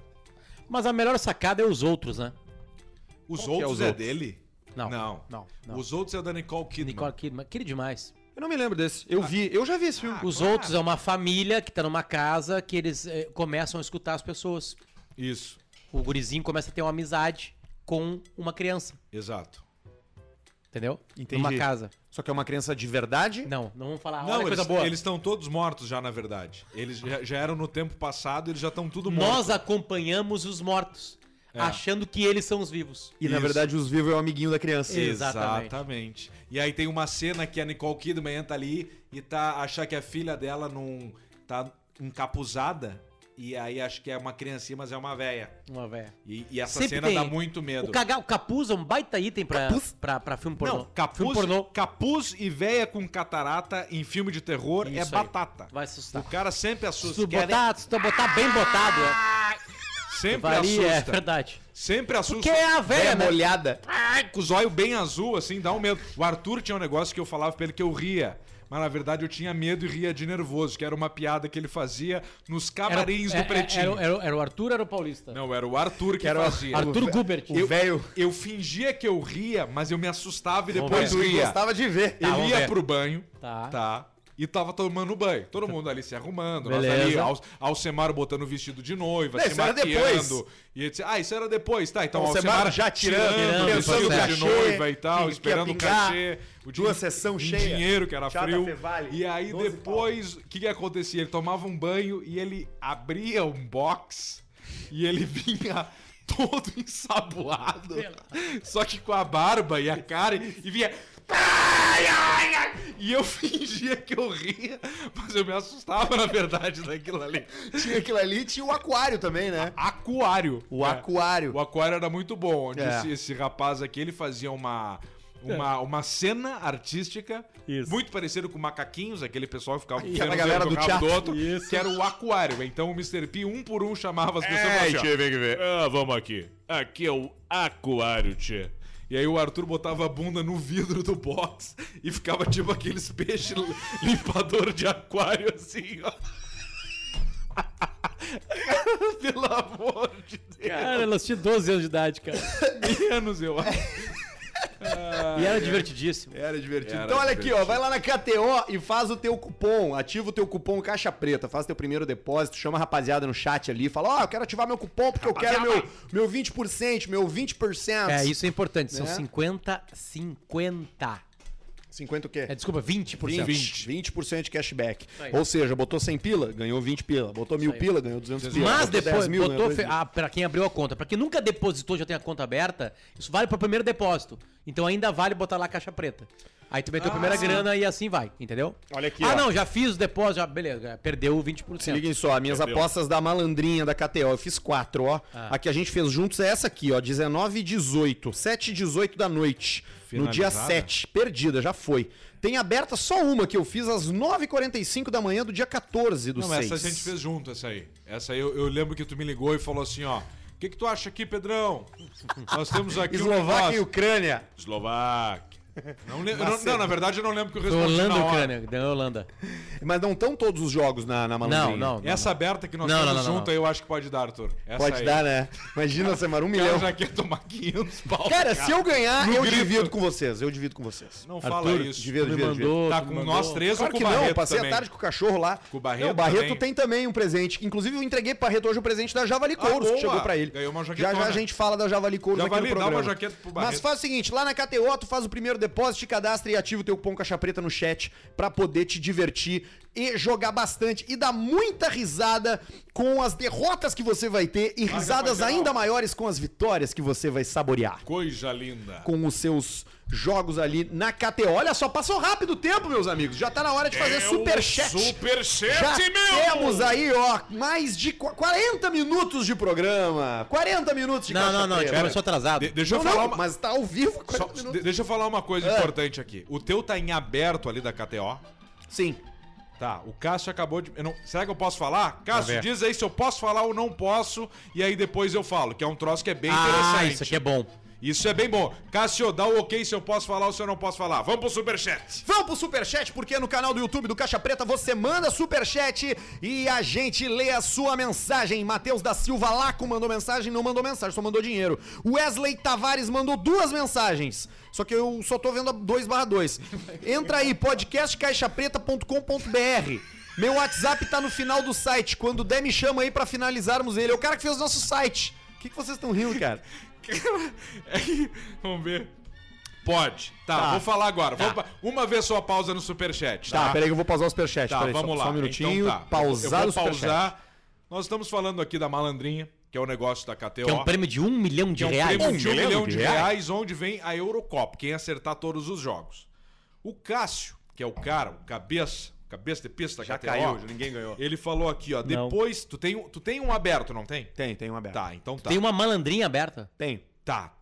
Mas a melhor sacada é os outros, né? Os Qual que é outros os é, outros? dele? Não. Não. Não. não. Os outros é da Nicole Kidman. Nicole Kidman. Queria demais. Eu não me lembro desse. Eu vi, eu já vi esse filme. Os outros é uma família que tá numa casa que eles eh, começam a escutar as pessoas. Isso. O gurizinho começa a ter uma amizade com uma criança, Exato. entendeu? Entendi. Numa casa. Só que é uma criança de verdade. Não, não vamos falar. Não, Olha eles coisa boa. eles estão todos mortos já, na verdade. Eles já, já eram no tempo passado, eles já estão tudo Nós mortos. acompanhamos os mortos, É. achando que eles são os vivos. E na Isso. verdade os vivos é o amiguinho da criança. Exatamente. Exatamente. E aí tem uma cena que a Nicole Kidman entra ali e tá achar que a filha dela não tá encapuzada E aí acho que é uma criancinha, mas é uma véia. Uma véia. E, e essa Sempre cena tem. dá muito medo. O, caga, o capuz é um baita item pra, Capuz? pra, pra filme pornô. Não, capuz, Filme pornô. capuz e véia com catarata em filme de terror é Isso aí. batata. Vai assustar. O cara sempre Se assusta. tu Querem- botar, se tu botar bem botado, é. Sempre Valia, é assusta. verdade. Sempre assusta. Porque é a véia, né? molhada. Com os olhos bem azul, assim, dá um medo. O Arthur tinha um negócio que eu falava pra ele que eu ria. Mas na verdade eu tinha medo e ria de nervoso, que era uma piada que ele fazia nos camarins Era- do é- é- Pretinho. Era, era, era o Arthur ou era o Paulista? Não, era o Arthur que Era o fazia. Arthur Gubert. O velho. Eu fingia que eu ria, mas eu me assustava e depois ria. Gostava de ver. Tá, Ele vamos ia ver. pro banho, Tá. tá? E tava tomando banho. Todo mundo ali se arrumando. Nós Beleza. ali, Al- Alcemar botando o vestido de noiva, Não, se isso era maquiando. depois. E ele disse, ah, isso era depois, tá? Então Alcemar Alcemar já tirando, tirando, o pensando vestido no de cachê, noiva e tal, que- que esperando o pingar, cachê. O duas sessão cheia. dinheiro que era Tchau da frio. Fevale, E aí 12 depois, o que que acontecia? Ele tomava um banho e ele abria um box e ele vinha todo ensaboado. Só que com a barba e a cara e vinha... Ai, ai, ai. E eu fingia que eu ria, mas eu me assustava, na verdade, daquilo ali. Tinha aquilo ali e tinha o aquário também, né? Aquário. O É. aquário. O aquário era muito bom, onde É. esse, esse rapaz aqui, ele fazia uma... Uma, uma cena artística Isso. muito parecido com macaquinhos, aquele pessoal que ficava Aquela vendo galera do teatro. outro, Isso. que era o aquário. Então o Mr. P, um por um, chamava as pessoas É, assim, tchê, vem que ver. Ah, vamos aqui. Aqui é o aquário, tchê. E aí o Arthur botava a bunda no vidro do box e ficava tipo aqueles peixes limpador de aquário assim, ó. Pelo amor de Deus. Cara, elas tinham 12 anos de idade, cara. Menos, eu acho. E era divertidíssimo. Era divertido. Era então olha aqui, ó, divertido. vai lá na KTO e faz o teu cupom, ativa o teu cupom Caixa Preta, faz teu primeiro depósito, chama a rapaziada no chat ali, fala, ó, eu quero ativar meu cupom porque eu quero meu, meu 20%, meu 20%. É, isso é importante. São Né? 50, 50. 50 o quê? É, desculpa, 20%. 20, 20% de cashback. aí. Ou seja, botou 100 pila, ganhou 20 pila. Botou mil aí. pila, ganhou 200 pila. Mas botou depois, 10 mil, botou ganhou fe... 2 mil. ah, pra quem abriu a conta. Pra quem nunca depositou, já tem a conta aberta, isso vale pro primeiro depósito. Então ainda vale botar lá a caixa preta. Aí tu meteu a primeira grana e assim vai, entendeu? Olha aqui, Ah, ó. não, já fiz o depósito, já, beleza, perdeu o 20%. Se liguem só, minhas apostas da malandrinha da KTO. Eu fiz quatro, ó. Ah. A que a gente fez juntos é essa aqui, ó. 19 e 18. 7 e 18 da noite. No dia Finalizada? 7. Perdida, já foi. Tem aberta só uma que eu fiz às 9h45 da manhã do dia 14 do Não, 6. essa a gente fez junto, essa aí. Essa aí eu, eu lembro que tu me ligou e falou assim, ó. O que, que tu acha aqui, Pedrão? Nós temos aqui um Eslováquia e negócio. Ucrânia. Eslováquia. Não, eu não, não, na verdade eu não lembro que eu Foi respondi Holanda na hora. Ucrânia, deu Holanda. Mas não estão todos os jogos na, na malandrinha. Não, não. Essa aberta que nós Não, temos não, não, junto não. aí eu acho que pode dar, Arthur. Essa Pode aí. dar, né? Imagina, Semar, um O milhão. cara já quer tomar 500 pau. Cara, se eu ganhar, No eu grito. divido com vocês. Eu divido com vocês. Não fala Arthur, isso. divido, divido, divido. mandou, Tá com nós três Claro ou que com o não, eu Barreto passei também? a tarde com o cachorro lá. Com o Barreto Não, o Barreto também? tem também um presente. Inclusive, eu entreguei pro Barreto hoje o presente da Javali Couros, boa. que chegou pra ele. Ganhou uma já jaquetona. já a gente fala da Javali Couros Javali, aqui no dá uma programa. jaqueta pro Barreto. Mas faz o seguinte, lá na KTO, tu faz o primeiro depósito, te cadastra e ativa o teu cupom Caixa Preta no chat pra poder te divertir e jogar bastante e dar muita risada com as derrotas que você vai ter e risadas pra geral. ainda maiores com as vitórias que você vai saborear Coisa linda. com os seus jogos ali na KTO. Olha só, passou rápido o tempo, meus amigos. Já tá na hora de fazer É superchat. Superchat, Já meu! temos aí, ó, mais de qu- 40 minutos de programa. 40 minutos de Não, não, não, a gente começou atrasado. De- deixa eu Não, falar não, uma... mas tá ao vivo 40 Só- minutos. de- deixa eu falar uma coisa É. importante aqui. O teu tá em aberto ali da KTO. Sim. Tá, o Cássio acabou de. eu não- será que eu posso falar? Cássio, diz aí se eu posso falar ou não posso, e aí depois eu falo, que é um troço que é bem Ah, interessante. isso aqui é bom. Isso é bem bom. Cássio, dá o ok se eu posso falar ou se eu não posso falar. Vamos pro superchat. Vamos pro superchat, porque no canal do YouTube do Caixa Preta você manda superchat e a gente lê a sua mensagem. Matheus da Silva Laco mandou mensagem, não mandou mensagem, só mandou dinheiro. Wesley Tavares mandou duas mensagens, só que eu só tô vendo a 2 barra 2. Entra aí, podcastcaixapreta.com.br. Meu WhatsApp tá no final do site. Quando der, me chama aí pra finalizarmos ele. É o cara que fez o nosso site. O que, que vocês estão rindo, cara? Vamos ver. Pode. Tá, Tá. vou falar agora. Vamos pa- Uma vez só a pausa no superchat. Tá, Tá, peraí que eu vou pausar o superchat. Tá, peraí, só- vamos lá. Só um minutinho. Então tá. Pausar eu o vou superchat. pausar. Nós estamos falando aqui da malandrinha, que é o negócio da KTO. Que é um prêmio de um milhão de é um reais. prêmio de um milhão milhão de de reais? reais, onde vem a Eurocop, quem acertar todos os jogos. O Cássio, que é o cara, o cabeça, cabeça de pista Já KTO. caiu, ninguém ganhou. Ele falou aqui, ó, Não. depois tu tem, um- tu tem um aberto, não tem? Tem, tem um aberto. Tá, então tá. Tem uma malandrinha aberta. Tem. Tá.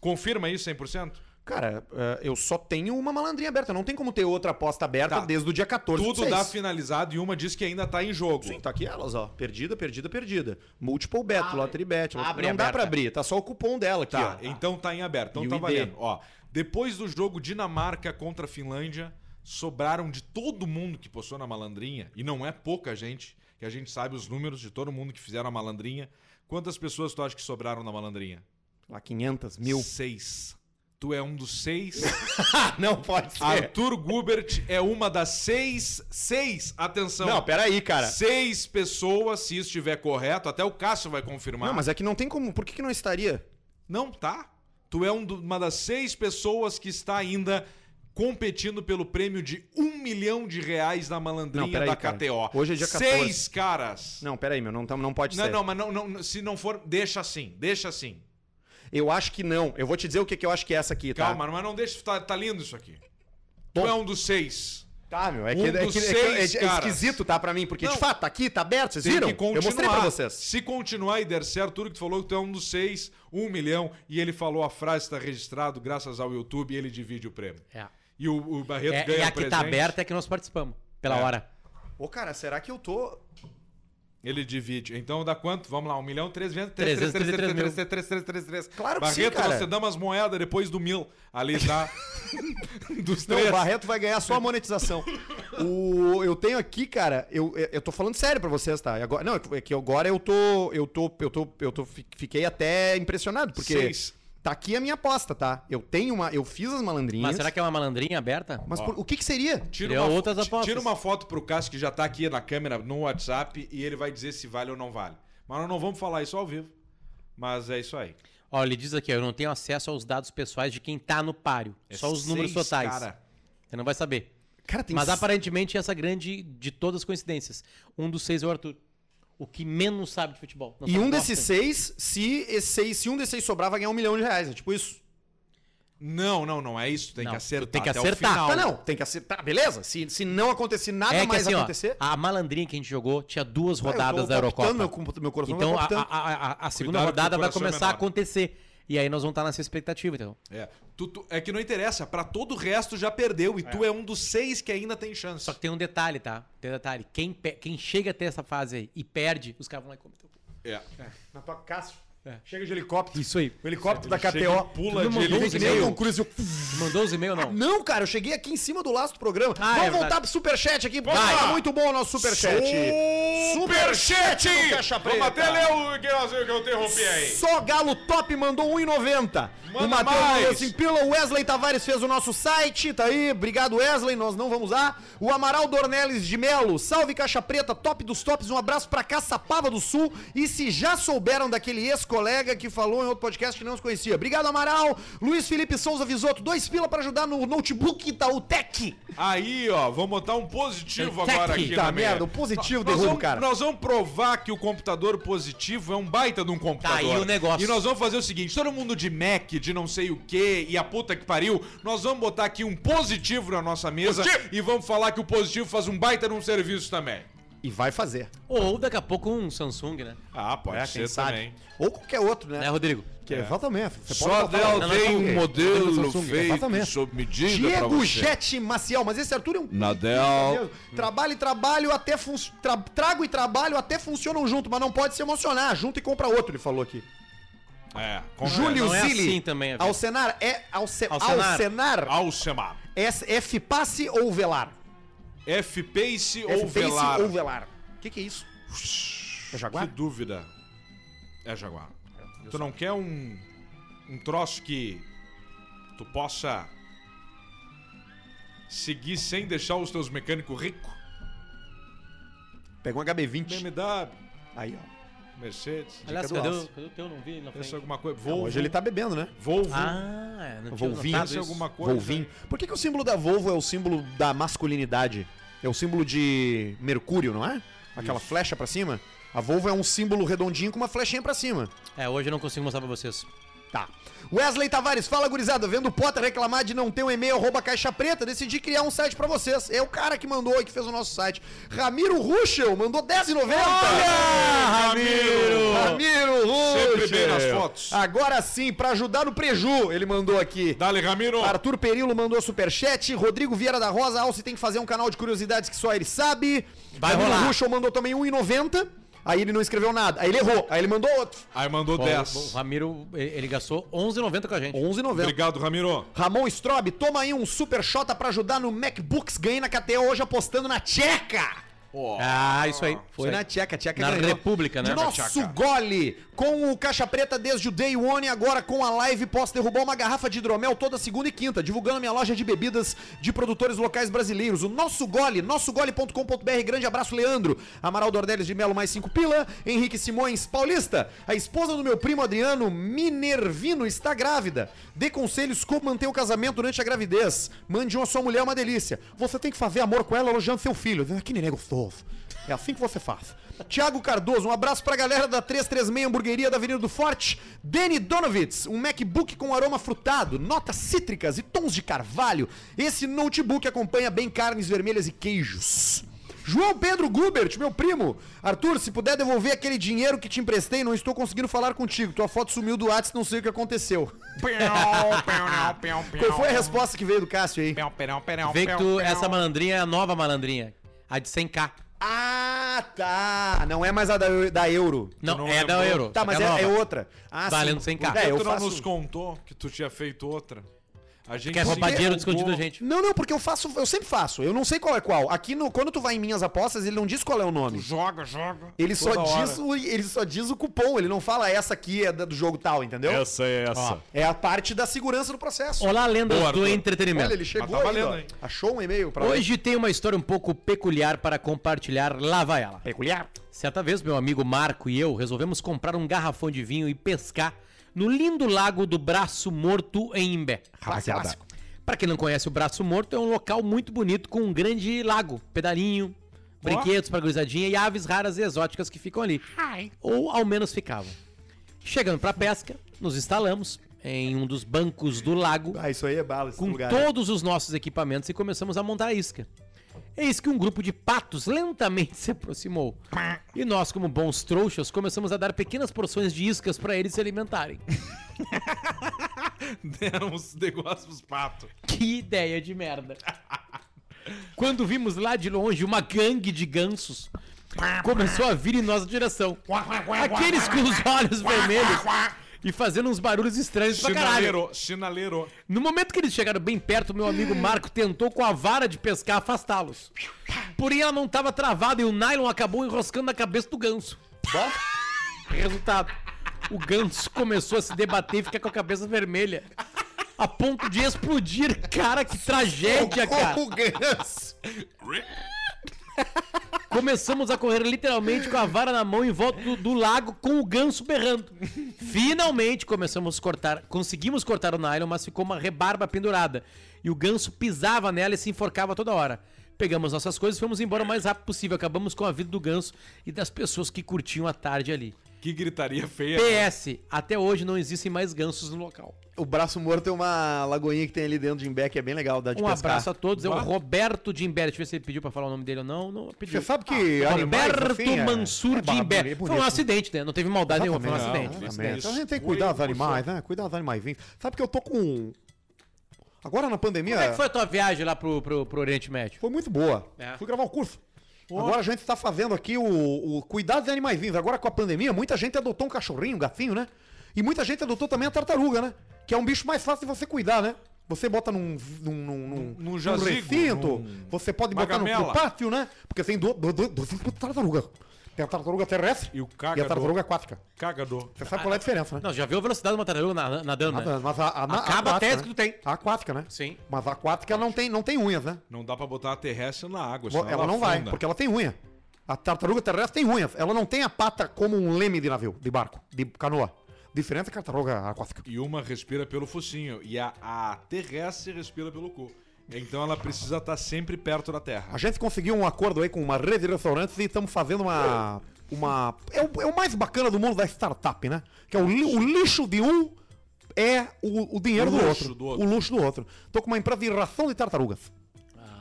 Confirma isso 100%? Cara, eh, eu só tenho uma malandrinha aberta. Não tem como ter outra aposta aberta Tá. desde o dia 14 do Tudo dá finalizado e uma diz que ainda tá em jogo. Sim, tá aqui elas, ó. Perdida, perdida, perdida. Multiple bet, Abre. lottery bet. Abre não dá aberta. pra abrir, tá só o cupom dela aqui, Tá, ó. então tá em aberto. Então E tá valendo. Ó, depois do jogo Dinamarca contra a Finlândia, sobraram de todo mundo que postou na malandrinha, e não é pouca gente, que a gente sabe os números de todo mundo que fizeram a malandrinha. Quantas pessoas tu acha que sobraram na malandrinha? Lá 500 mil. Seis. Tu é um dos seis. não pode ser. Arthur Gubert é uma das seis. Seis, atenção. Não, peraí, cara. Seis pessoas, se isso estiver correto, até o Cássio vai confirmar. Não, mas é que não tem como. Por que, que não estaria? Não tá. Tu é um do- uma das seis pessoas que está ainda competindo pelo prêmio de um milhão de reais na malandrinha Não, peraí, da cara. KTO. Hoje é dia 14. Seis caras. Não, peraí, meu. Não, não pode Não, ser. não, mas não, não, se não for, deixa assim, deixa assim. Eu acho que não. Eu vou te dizer o que, que eu acho que é essa aqui, tá? Calma, mas não deixa, tá, tá lindo isso aqui. Bom. Tu é um dos seis. Tá, meu. É Um que, é, dos que- é que- seis é- é caras. esquisito, tá, pra mim. Porque, Não. de fato, tá aqui, tá aberto. Vocês viram? que continuar. Eu mostrei pra vocês. Se continuar e der certo, tudo que tu falou, que tu é um dos seis, um milhão, e ele falou a frase está registrado graças ao YouTube e ele divide o prêmio. É. E o, o Barreto É, ganha e a que tá presente. aberta é que nós participamos. Pela É. hora. Ô, cara, será que eu tô... Ele divide. Então dá quanto? Vamos lá, um milhão, três vezes. 333 mil. 333. Claro que sim, Barreto, cara. nós te damos as moedas depois do mil. Ali tá. Dos Não, três. o Barreto vai ganhar só a monetização. o, eu tenho aqui, cara, eu, eu tô falando sério pra vocês, tá? E Agora, não, é que agora eu tô. Eu tô. Eu tô. Eu tô. fi- Fiquei até impressionado, porque Seis. Tá aqui a minha aposta, tá? Eu tenho uma. Eu fiz as malandrinhas. Mas será que é uma malandrinha aberta? Mas por- o que que seria? Tira uma, outras apostas. tira uma foto pro Cássio que já tá aqui na câmera no WhatsApp e ele vai dizer se vale ou não vale. Mas nós não vamos falar isso ao vivo. Mas é isso aí. Ó, ele diz aqui, ó, eu não tenho acesso aos dados pessoais de quem tá no páreo. É só os números seis, totais. cara. Você não vai saber. Cara, tem. Mas s- aparentemente essa grande de todas as coincidências. Um dos seis é o Arthur. O que menos sabe de futebol. Não E um desses seis, se, esse seis, se um desses seis sobrar, vai ganhar um milhão de reais. É tipo isso. Não, não, não é isso. Tem Não, que acertar. tem que até o acertar. final. Tá, não. Tem que acertar. Beleza. Se, se não acontecer nada É que mais assim, ó, acontecer. a malandrinha que a gente jogou tinha duas Ah, eu tô rodadas da palpitando, Eurocopa. Meu, meu coração Então a, a- a- a segunda Cuidado que rodada vai coração é começar a acontecer. E aí nós vamos estar nessa expectativa, então. É. Tu- tu- é que não interessa. Pra todo o resto já perdeu. E tu é um dos seis que ainda tem chance. Só que tem um detalhe, tá? Tem um detalhe. Quem, quem chega até essa fase aí e perde, os caras vão lá e comem teu cu. É. Na tua Cássio. É. Chega de helicóptero. Isso aí. O helicóptero da Chega KTO. e pula Tu de helicóptero. eu- Mandou os e-mails ou não? Não, cara, eu cheguei aqui em cima do laço do programa. Ah, é Vamos verdade. voltar pro superchat aqui. porque tá lá. muito bom o nosso superchat. Superchat! do Caixa Preta. Vamos até ler o que eu, interrompi aí. Só Galo Top mandou 1,90. Manda o Matheus mandou assim, pila. O Wesley Tavares fez o nosso site. Tá aí. Obrigado, Wesley. Nós não vamos usar. O Amaral Dornelles de Melo. Salve, Caixa Preta. Top dos tops. Um abraço pra Caçapava do Sul. E se já souberam daquele ex-colega que falou em outro podcast que não os conhecia. Obrigado, Amaral. Luiz Felipe Souza Visoto. Dois pila pra ajudar no notebook Itaú Tech. Aí, ó, vamos botar um positivo agora aqui Tá na merda, mesa. o positivo nós derruba vamos, cara. Nós vamos provar que o computador positivo é um baita de um computador. Tá aí o negócio. E nós vamos fazer o seguinte, todo mundo de Mac, de não sei o que, e a puta que pariu, nós vamos botar aqui um positivo na nossa mesa Positivo. e vamos falar que o positivo faz um baita num serviço também. E vai fazer. Ou daqui a pouco um Samsung, né? Ah, pode É, ser quem sabe. também. Ou qualquer outro, né? Né, Rodrigo? Que, Exatamente. Você Só Dell tem Samsung. um modelo Samsung, feito exatamente. sob medida Diego. Jet Maciel, mas esse Arthur é um. Na Meu Dell. Deus. Trabalho e trabalho até fun... tra- Trago e trabalho até funcionam junto, mas não pode se emocionar. Junta e compra outro, ele falou aqui. É, Júlio não é Zilli. assim também, vida. Alcenar é. Alce... Alcenar. Alcenar. Alcemar. F-Passe ou Velar? F-Pace ou Velar? ou Velar? O que, que é isso? É Jaguar? Que dúvida. É Jaguar. Tu não quer um, um troço que tu possa seguir sem deixar os teus mecânicos ricos? Pega um HB20. BMW, Aí, ó. Mercedes, Aliás, cadê cadê o teu? Não vi na frente. pensa alguma coisa. Não, Volvo, hoje ele tá bebendo, né? Volvo, Ah, é, não tinha isso. alguma coisa. Volvinho. Por que, que o símbolo da Volvo é o símbolo da masculinidade? É o símbolo de Mercúrio, não é? Aquela flecha pra cima? A Volvo é um símbolo redondinho com uma flechinha pra cima. É, hoje eu não consigo mostrar pra vocês. Tá. Wesley Tavares, fala gurizada, vendo o Potter reclamar de não ter um e-mail arroba caixa preta, decidi criar um site pra vocês. É o cara que mandou e que fez o nosso site. Ramiro Ruschel mandou 10,90. Ramiro! Ramiro Ruschel! Sempre bem nas fotos. Agora sim, pra ajudar no preju, ele mandou aqui. Dale, Ramiro! Arthur Perillo mandou superchat. Rodrigo Vieira da Rosa, Alce tem que fazer um canal de curiosidades que só ele sabe. Vai Ramiro rolar. Ruschel mandou também 1,90. Aí ele não escreveu nada. Aí ele errou. Aí ele mandou outro. Aí mandou Bom, 10. O Ramiro, ele ele gastou 11,90 com a gente. 11,90. Obrigado, Ramiro. Ramon Strobe, toma aí um super shot pra ajudar no MacBooks. Ganhei na KTO hoje apostando na Tcheca. Ah, isso aí. Foi Isso na aí. Tcheca, Tcheca Na ganhou. República, né? Nosso Tcheca. gole com o Caixa Preta desde o Day One e agora com a live posso derrubar uma garrafa de hidromel toda segunda e quinta, divulgando minha loja de bebidas de produtores locais brasileiros. O Nosso Gole, nossogole.com.br. Grande abraço, Leandro. Amaral Dordeles de Melo, mais cinco pila. Henrique Simões, Paulista. A esposa do meu primo Adriano, Minervino, está grávida. Dê conselhos como manter o casamento durante a gravidez. Mande uma sua mulher uma delícia. Você tem que fazer amor com ela elogiando seu filho. Que neném É assim que você faz. Tiago Cardoso, um abraço pra galera da 336 Hamburgueria da Avenida do Forte. Danny Donovitz, um MacBook com aroma frutado, notas cítricas e tons de carvalho. Esse notebook acompanha bem carnes vermelhas e queijos. João Pedro Gubert, meu primo. Arthur, se puder devolver aquele dinheiro que te emprestei, não estou conseguindo falar contigo. Tua foto sumiu do WhatsApp, não sei o que aconteceu. Qual foi a resposta que veio do Cássio aí? Vê que tu, essa malandrinha é a nova malandrinha. A de 100k. Ah, tá. Não é mais a da, da Euro. Não, não é da lembrou? Euro. Tá, mas é, é, é outra. Ah, Valendo sim. 100k. É, eu tu não faço... nos contou que tu tinha feito outra? A gente Quer roubar dinheiro escondido da gente. Não, não, porque eu faço, eu sempre faço. Eu não sei qual é qual. Aqui no, quando tu vai em minhas apostas, ele não diz qual é o nome. Joga, joga. Ele só hora. diz o, ele só diz o cupom, ele não fala essa aqui é do jogo tal, entendeu? Essa é essa. É a parte da segurança do processo. Olá, lendas Boa, do Arthur. entretenimento. Olha, ele chegou Mas tá aí, ó. valendo, hein? Achou um e-mail pra Hoje tem uma história um pouco peculiar para compartilhar. Lá vai ela. peculiar. Certa vez, meu amigo Marco e eu resolvemos comprar um garrafão de vinho e pescar no lindo lago do Braço Morto em Imbé. Rapaziada. Para quem não conhece, o Braço Morto é um local muito bonito com um grande lago, pedalinho, brinquedos pra gurizadinha e aves raras e exóticas que ficam ali. Ou ao menos ficavam. Chegando pra pesca, nos instalamos em um dos bancos do lago Ah, isso aí é bala esse com lugar. todos os nossos equipamentos e começamos a montar a isca. Eis que um grupo de patos lentamente se aproximou. E nós, como bons trouxas, começamos a dar pequenas porções de iscas para eles se alimentarem. Deram uns negócios pros patos. Que ideia de merda. Quando vimos lá de longe uma gangue de gansos, começou a vir em nossa direção. Aqueles com os olhos vermelhos e fazendo uns barulhos estranhos pra caralho. Sinaleiro, sinaleiro. No momento que eles chegaram bem perto, meu amigo Marco tentou com a vara de pescar afastá-los. Porém, ela não estava travada e o nylon acabou enroscando na cabeça do ganso. Resultado: o ganso começou a se debater e ficar com a cabeça vermelha. A ponto de explodir. Cara, que tragédia, cara. O ganso. Começamos a correr literalmente com a vara na mão em volta do, do lago com o ganso berrando. Finalmente começamos a cortar, conseguimos cortar o nylon, mas ficou uma rebarba pendurada. E o ganso pisava nela e se enforcava toda hora. Pegamos nossas coisas e fomos embora o mais rápido possível. Acabamos com a vida do ganso e das pessoas que curtiam a tarde ali. Que gritaria feia. PS, até hoje não existem mais gansos no local. O braço morto é uma lagoinha que tem ali dentro de Imbé, que é bem legal, dá de Um pescar. abraço a todos. É o. Roberto de Imbé. Deixa eu ver se ele pediu pra falar o nome dele ou não. Não pediu. Você sabe que animais, Roberto assim, é- Mansur é de Imbé. Foi um acidente, né? Não teve maldade nenhuma, foi um Exatamente. acidente. Exatamente. Isso. A gente tem que cuidar dos animais, né? Cuidar dos animais. Sabe que eu tô com... Agora na pandemia... Como é que foi a tua viagem lá pro, pro, pro Oriente Médio? Foi muito boa. É. Fui gravar um curso. Agora a gente está fazendo aqui o, o cuidado dos animais vivos. Agora com a pandemia, muita gente adotou um cachorrinho, um gatinho, né? E muita gente adotou também a tartaruga, né? Que é um bicho mais fácil de você cuidar, né? Você bota num, num, num, num, Num num jazigo, recinto, num- você pode botar no, pátio, né? Porque tem duas do, do, dois tipos de tartaruga. Tem a tartaruga terrestre E o e a tartaruga aquática. Cagador. Você sabe qual é a diferença, né? Não, já viu a velocidade de uma tartaruga na- nadando, né? Nada, Mas a, a, a Acaba a aquática, tese né? que tu tem. A aquática, né? Sim. Mas a aquática não tem, não tem unhas, né? Não dá pra botar a terrestre na água, Ela, senão não vai, porque ela tem unha. A tartaruga terrestre tem unhas. Ela não tem a pata como um leme de navio, de barco, de canoa. Diferente da tartaruga aquática. E uma respira pelo focinho. E a, a terrestre respira pelo cu. Então ela precisa estar sempre perto da terra. A gente conseguiu um acordo aí com uma rede de restaurantes e estamos fazendo uma. uma é, o, é o mais bacana do mundo da startup, né? Que é o, li- o lixo de um é o, o dinheiro O do, outro, do outro. O luxo do outro. Tô com uma empresa de ração de tartarugas.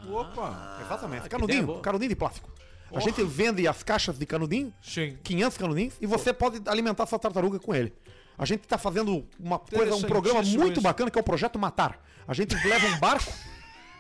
Opa! Exatamente. ideia Canudinho, canudinho de plástico. A gente vende as caixas de canudinho, Sim. 500 canudinhos, e você pode alimentar sua tartaruga com ele. A gente tá fazendo uma coisa, um programa muito isso. bacana que é o Projeto Matar. A gente leva um barco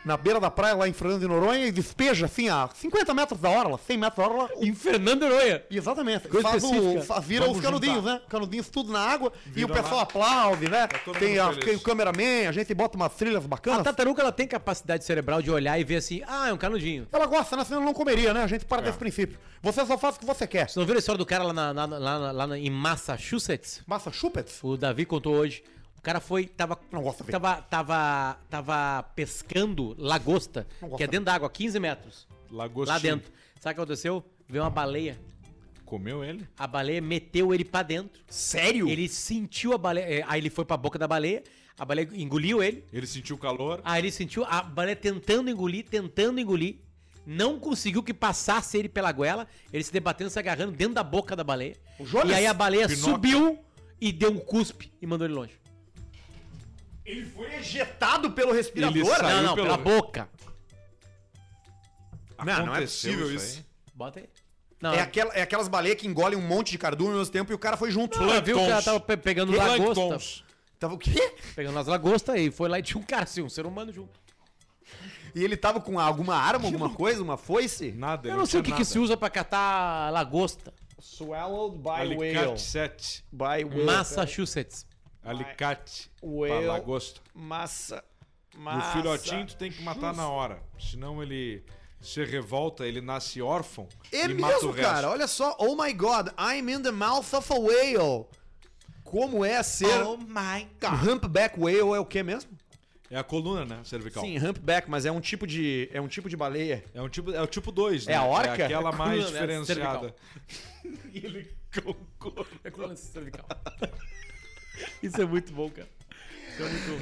na beira da praia lá em Fernando de Noronha e despeja assim a 50 metros da hora, 100 metros da hora. Em Fernando Noronha. Exatamente. Coisa Faz o, específica. fa- vira Vamos os canudinhos, juntar. né? Canudinhos tudo na água e Vira o pessoal lá. aplaude, né? todo Tem, a, tem o cameraman, a gente bota umas trilhas A bacanas. tartaruga ela tem capacidade cerebral de olhar e ver assim, ah, é um canudinho. Ela gosta, né? Senão ela não comeria, né? A gente É. para desse princípio. Você só faz o que você quer. Vocês não viram a história do cara lá, na- lá, na- lá, lá na- em Massachusetts? Massa chupets? O Davi contou hoje. O cara foi, tava, Não gosto de ver. tava, tava, tava pescando lagosta, que é de dentro d'água, 15 metros. Lagostinho. Lá dentro. Sabe o que aconteceu? Veio uma baleia. Comeu ele? A baleia meteu ele pra dentro. Sério? Ele sentiu a baleia. é, Aí ele foi pra boca da baleia. A baleia engoliu ele. Ele sentiu calor. Aí ele sentiu a baleia tentando engolir, tentando engolir. Não conseguiu que passasse ele pela goela. Ele se debatendo, se agarrando dentro da boca da baleia. O? E aí a baleia Pinóquio. subiu e deu um cuspe e mandou ele longe. Ele foi ejetado pelo respirador? Ele saiu não, não, pelo- pela boca. Não, não é possível aí. isso. Bota aí. Não, É, aquela, é aquelas baleias que engolem um monte de cardume ao mesmo tempo e o cara foi junto. Ela viu que ela tava pe- pegando lagosta. Plânctons. Tava o quê? Pegando as lagostas e foi lá e tinha um cara assim, um ser humano junto. E ele tava com alguma arma, alguma coisa, uma foice? Nada. Eu não sei o que, que se usa pra catar lagosta. Swallowed by Alicate 7. By whale. Massachusetts. Alicate. Pra lagosta. Massa. E o Massa. filhotinho tu tem que matar na hora. Senão ele se revolta, ele nasce órfão É e mata o mesmo, resto. cara. Olha só. Oh my god, I'm in the mouth of a whale. Como é ser... Oh my O Humpback whale é o que mesmo? É a coluna, né? Cervical. Sim, humpback, mas é um tipo de é um tipo de baleia. É, um tipo, é o tipo 2, né? É a orca? É aquela É a mais coluna, né? diferenciada. Isso é muito bom, cara.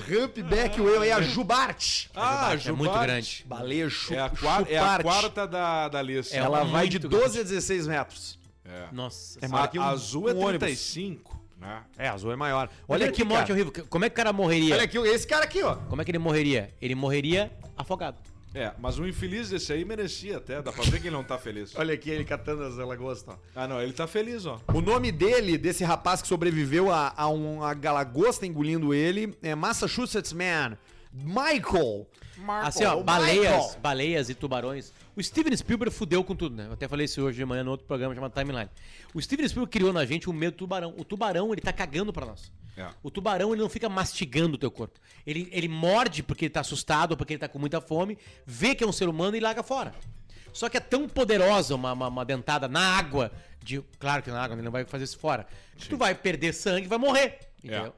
Humpback whale é a jubarte. Ah, é muito jubarte. grande. Baleia chu É a, qua- é a quarta da, da lista. É Ela muito vai de grande. 12 a 16 metros. É. Nossa. É A, maior que um- azul é um ônibus. 35, né? É, azul é maior. Olha que morte horrível. Como é que o cara morreria? Olha aqui, esse cara aqui, ó. Como é que ele morreria? Ele morreria afogado. É, mas o infeliz desse aí merecia até. Dá pra ver que ele não tá feliz. Olha aqui ele catando as lagostas. ó. Ah, não, ele tá feliz, ó. O nome dele, desse rapaz que sobreviveu a, a uma lagosta engolindo ele, é Massachusetts Man. Michael. Assim, ó, baleias, Michael. baleias e tubarões. O Steven Spielberg fudeu com tudo, né? Eu até falei isso hoje de manhã no outro programa chamado Timeline. O Steven Spielberg criou na gente o medo do tubarão. O tubarão, ele tá cagando pra nós. É. O tubarão, ele não fica mastigando o teu corpo. Ele, ele morde porque ele tá assustado, porque ele tá com muita fome, vê que é um ser humano e larga fora. Só que é tão poderosa uma, uma, uma dentada na água, de, claro que na água ele não vai fazer isso fora, que tu vai perder sangue e vai morrer. Entendeu?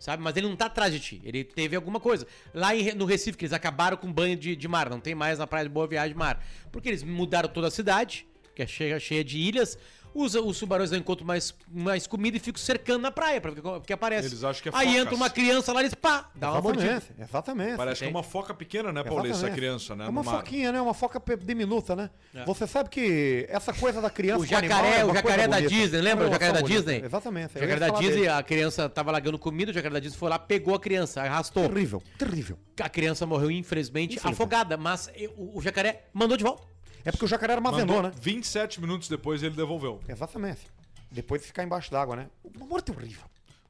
Sabe? Mas ele não tá atrás de ti. Ele teve alguma coisa. Lá em no Recife, que eles acabaram com banho de, de mar. Não tem mais na praia de Boa Viagem mar. Porque eles mudaram toda a cidade, que é cheia, cheia de ilhas. Usa, os tubarões não encontram mais, mais comida e ficam cercando na praia, pra, porque aparece. Eles acham que é Aí focas. entra uma criança lá e eles pá, dá uma mordida. Exatamente. Parece que é uma foca pequena, né, Paulo? Essa criança, né? É uma foquinha, né? Uma foca diminuta, né? Você sabe que essa coisa da criança O jacaré, é o jacaré da bonita. Disney, lembra? É O jacaré da Disney? Exatamente. O jacaré da Disney, dele. a criança tava largando comida, o jacaré da Disney foi lá, pegou a criança, arrastou. Terrível, terrível. A criança morreu, infelizmente, Infelizmente. afogada, mas o, o jacaré mandou de volta. É porque o jacaré armazenou, Mandou né? 27 minutos depois ele devolveu. Exatamente. Depois de ficar embaixo d'água, né? Uma morte horrível.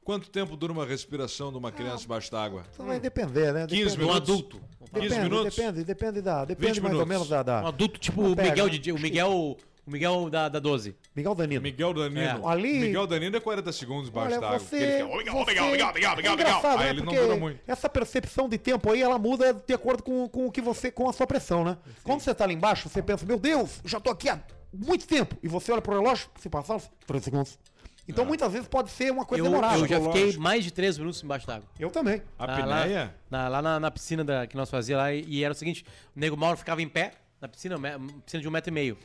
Quanto tempo dura uma respiração de uma criança embaixo d'água? Isso vai depender, né? 15 Depende- Um minutos. adulto. 15 Depende, minutos? depende, depende da. Depende 20 mais ou minutos. menos da. da- Um adulto tipo o Miguel, de, o Miguel, o Miguel da, da 12. Miguel Danilo. Miguel Danilo. É. Ali- Miguel Danilo é 40 segundos embaixo d'água. você. Ele fica, "Ô, Miguel, ô, Miguel, você- Miguel, Miguel, é Miguel, engraçado, Aí né? ele não dura muito. Essa percepção de tempo aí, ela muda de acordo com, com o que você, com a sua pressão, né? Quando você tá lá embaixo, você pensa, meu Deus, já tô aqui há muito tempo. E você olha pro relógio, se passaram 3 segundos. Então muitas vezes pode ser uma coisa Eu, demorada. eu já lógico. fiquei mais de 3 minutos embaixo d'água. Eu também. A Ah? Lá, na, lá na, na piscina da, que nós fazia lá, e, e era o seguinte: o Nego Mauro ficava em pé, na piscina, uma piscina de um metro e meio.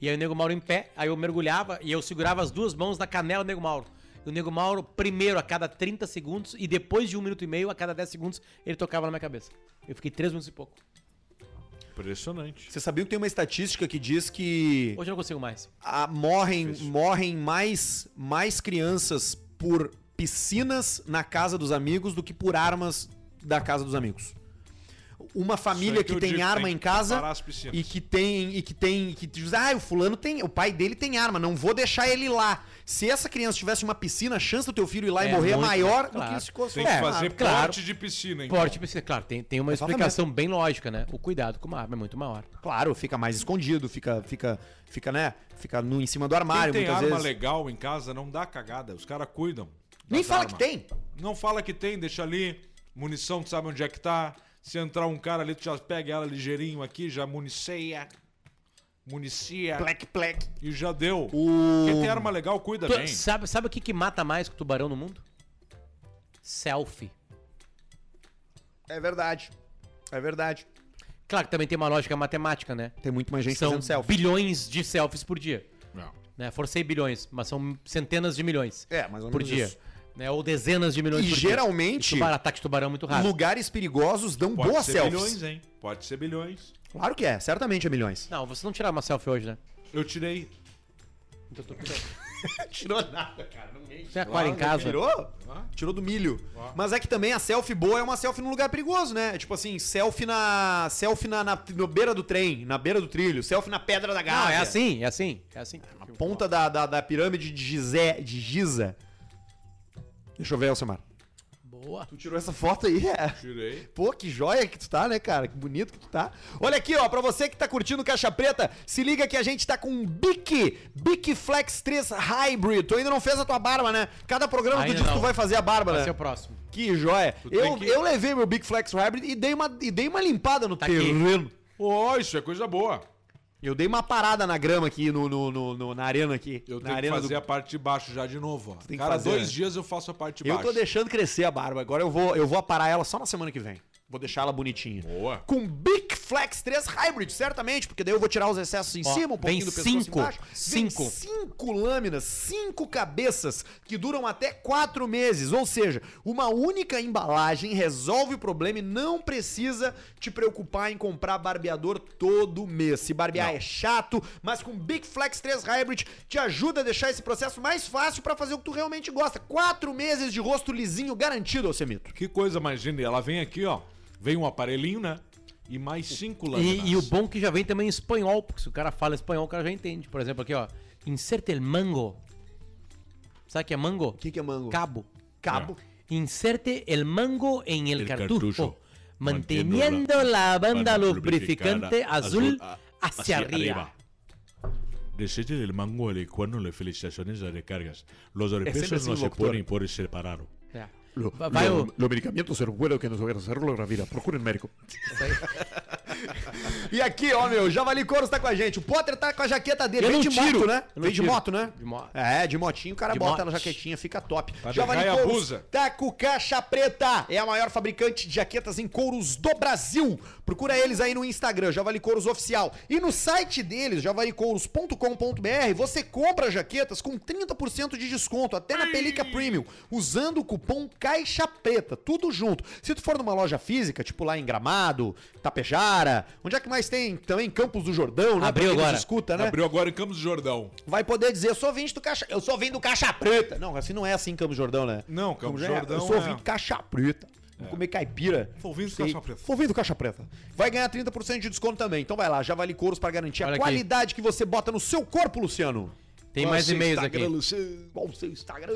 E aí o Nego Mauro em pé, aí eu mergulhava e eu segurava as duas mãos na canela do Nego Mauro. E o Nego Mauro, primeiro a cada 30 segundos, e depois de um minuto e meio, a cada 10 segundos, ele tocava na minha cabeça. Eu fiquei 3 minutos e pouco. Impressionante. Você sabia que tem uma estatística que diz que Hoje eu não consigo mais. ah, morrem, morrem mais, mais crianças por piscinas na casa dos amigos do que por armas da casa dos amigos. Uma família Isso que, que tem digo, arma tem em que casa e que tem e que tem que diz, ah, o fulano tem, o pai dele tem arma, não vou deixar ele lá. Se essa criança tivesse uma piscina, a chance do teu filho ir lá e É, morrer é maior do claro. que se fosse Tem que É, fazer claro. porte de piscina, então. Porte, piscina, claro, tem, tem uma Exatamente. explicação bem lógica, né? O cuidado com uma arma é muito maior. Claro, fica mais escondido, fica fica fica, né, fica no em cima do Quem armário tem muitas arma vezes. legal em casa não dá cagada. Os caras cuidam. Nem fala armas. que tem. Não fala que tem, deixa ali. Munição, tu sabe onde é que tá. Se entrar um cara ali, tu já pega ela ligeirinho aqui, já municeia. Municia. Plec plec. E já deu. O Quem tem arma legal, cuida Tu- bem. sabe, sabe o que, que mata mais que o tubarão no mundo? Selfie. É verdade. É verdade. Claro que também tem uma lógica matemática, né? Tem muito mais gente São fazendo selfie. bilhões de selfies por dia. Não. Né? Forcei bilhões, mas são centenas de milhões É, mais ou por dia. isso. Né? Ou dezenas de milhões E por geralmente- E tubarão, ataque de tubarão é muito raro. Lugares perigosos dão Pode boas ser selfies. bilhões, hein? Pode ser bilhões. Claro que é, certamente é milhões. Não, você não tirar uma selfie hoje, né? Eu tirei. Então, tô- Tirou nada, cara. Não mente. Tem aquário em casa. Tirou? Tirou do milho. Mas é que também a selfie boa é uma selfie num lugar perigoso, né? Tipo assim, selfie na. Selfie na, na, na beira do trem, na beira do trilho, selfie na pedra da Não, Gávea. é assim, é assim. É assim. Na ponta da, da, da pirâmide de, Gizé, de Giza. Deixa eu ver, Alcemar. Boa. Tu tirou essa foto aí? É. Tirei. Pô, que joia que tu tá, né, cara? Que bonito que tu tá. Olha aqui, ó, pra você que tá curtindo Caixa Preta, se liga que a gente tá com um Bic, Bic Flex 3 Hybrid. Tu ainda não fez a tua barba, né? Cada programa tu diz que tu não. vai fazer a barba, Vai né? ser o próximo. Que joia. tem Eu, que- eu levei meu Big Flex Hybrid e dei uma, e dei uma limpada no Tá aqui. terreno. Ó, isso é coisa boa. Eu dei uma parada na grama aqui, no, no, no- no- na arena aqui. Eu na tenho que arena fazer a parte de baixo já de novo, ó. que Cada fazer, dois né? dias eu faço a parte de Eu baixo. tô deixando crescer a barba. Agora eu vou, eu vou aparar ela só na semana que vem. Vou deixar ela bonitinha. Boa. Com Big Flex 3 Hybrid, certamente, porque daí eu vou tirar os excessos em Ó, cima, um pouquinho do pescoço cinco. embaixo. Vem Cinco. cinco lâminas, cinco cabeças, que duram até quatro meses. Ou seja, uma única embalagem resolve o problema e não precisa te preocupar em comprar barbeador todo mês. Se barbear é chato, mas com Big Flex 3 Hybrid te ajuda a deixar esse processo mais fácil pra fazer o que tu realmente gosta. Quatro meses de rosto lisinho garantido, Alcemito. Que coisa mais linda. Ela vem aqui, ó. Vem um aparelhinho, né? E mais cinco lâminas. E, e o bom que já vem também em espanhol, porque se o cara fala espanhol, o cara já entende. Por exemplo, aqui, ó. Inserte el mango. Sabe o que é mango? O que, que é mango? Cabo. Cabo. Inserte el mango en el, El cartucho, cartucho, manteniendo la banda banda lubrificante azul azul a- hacia, arriba. Desete del mango el cuerno le felicitaciones de recargas. Los así no se pueden por separado. É. Lo, Va- vai lo- o- lo medicamento ser bueno que nos hacerlo la vida. Procuren médico. E aqui, ó, meu, Javali Couros tá com a gente. O Potter tá com a jaqueta dele. Eu Vem de tiro. moto, né? Vem de moto, né? De moto. É, de motinho o cara De bota moto. na jaquetinha, fica top. Pra Javali abusa. tá com caixa preta. É a maior fabricante de jaquetas em couros do Brasil. Procura eles aí no Instagram, Javali Couros Oficial. E no site deles, javalicouros.com.br, você compra jaquetas com 30% de desconto, até na Pelica Premium, usando o cupom Caixa Preta, tudo junto. Se tu for numa loja física, tipo lá em Gramado, Tapejara, onde é que mais tem? Também Campos do Jordão, né? Abriu agora. escuta, né? Abriu agora em Campos do Jordão. Vai poder dizer, eu sou vinte do Caixa... Eu sou vindo do Caixa Preta. Não, assim não é assim em Campos do Jordão, né? Não, Campos do é, Jordão Eu sou é- vindo do Caixa Preta. Vou comer caipira. Sou vindo do. Caixa Preta. Sou vindo do Caixa Preta. Vai ganhar 30% de desconto também. Então vai lá, já vale couros pra garantir Olha a aqui. qualidade que você bota no seu corpo, Luciano. Tem Qual mais é e-mails Instagram, aqui. Luciano? Qual o seu Instagram?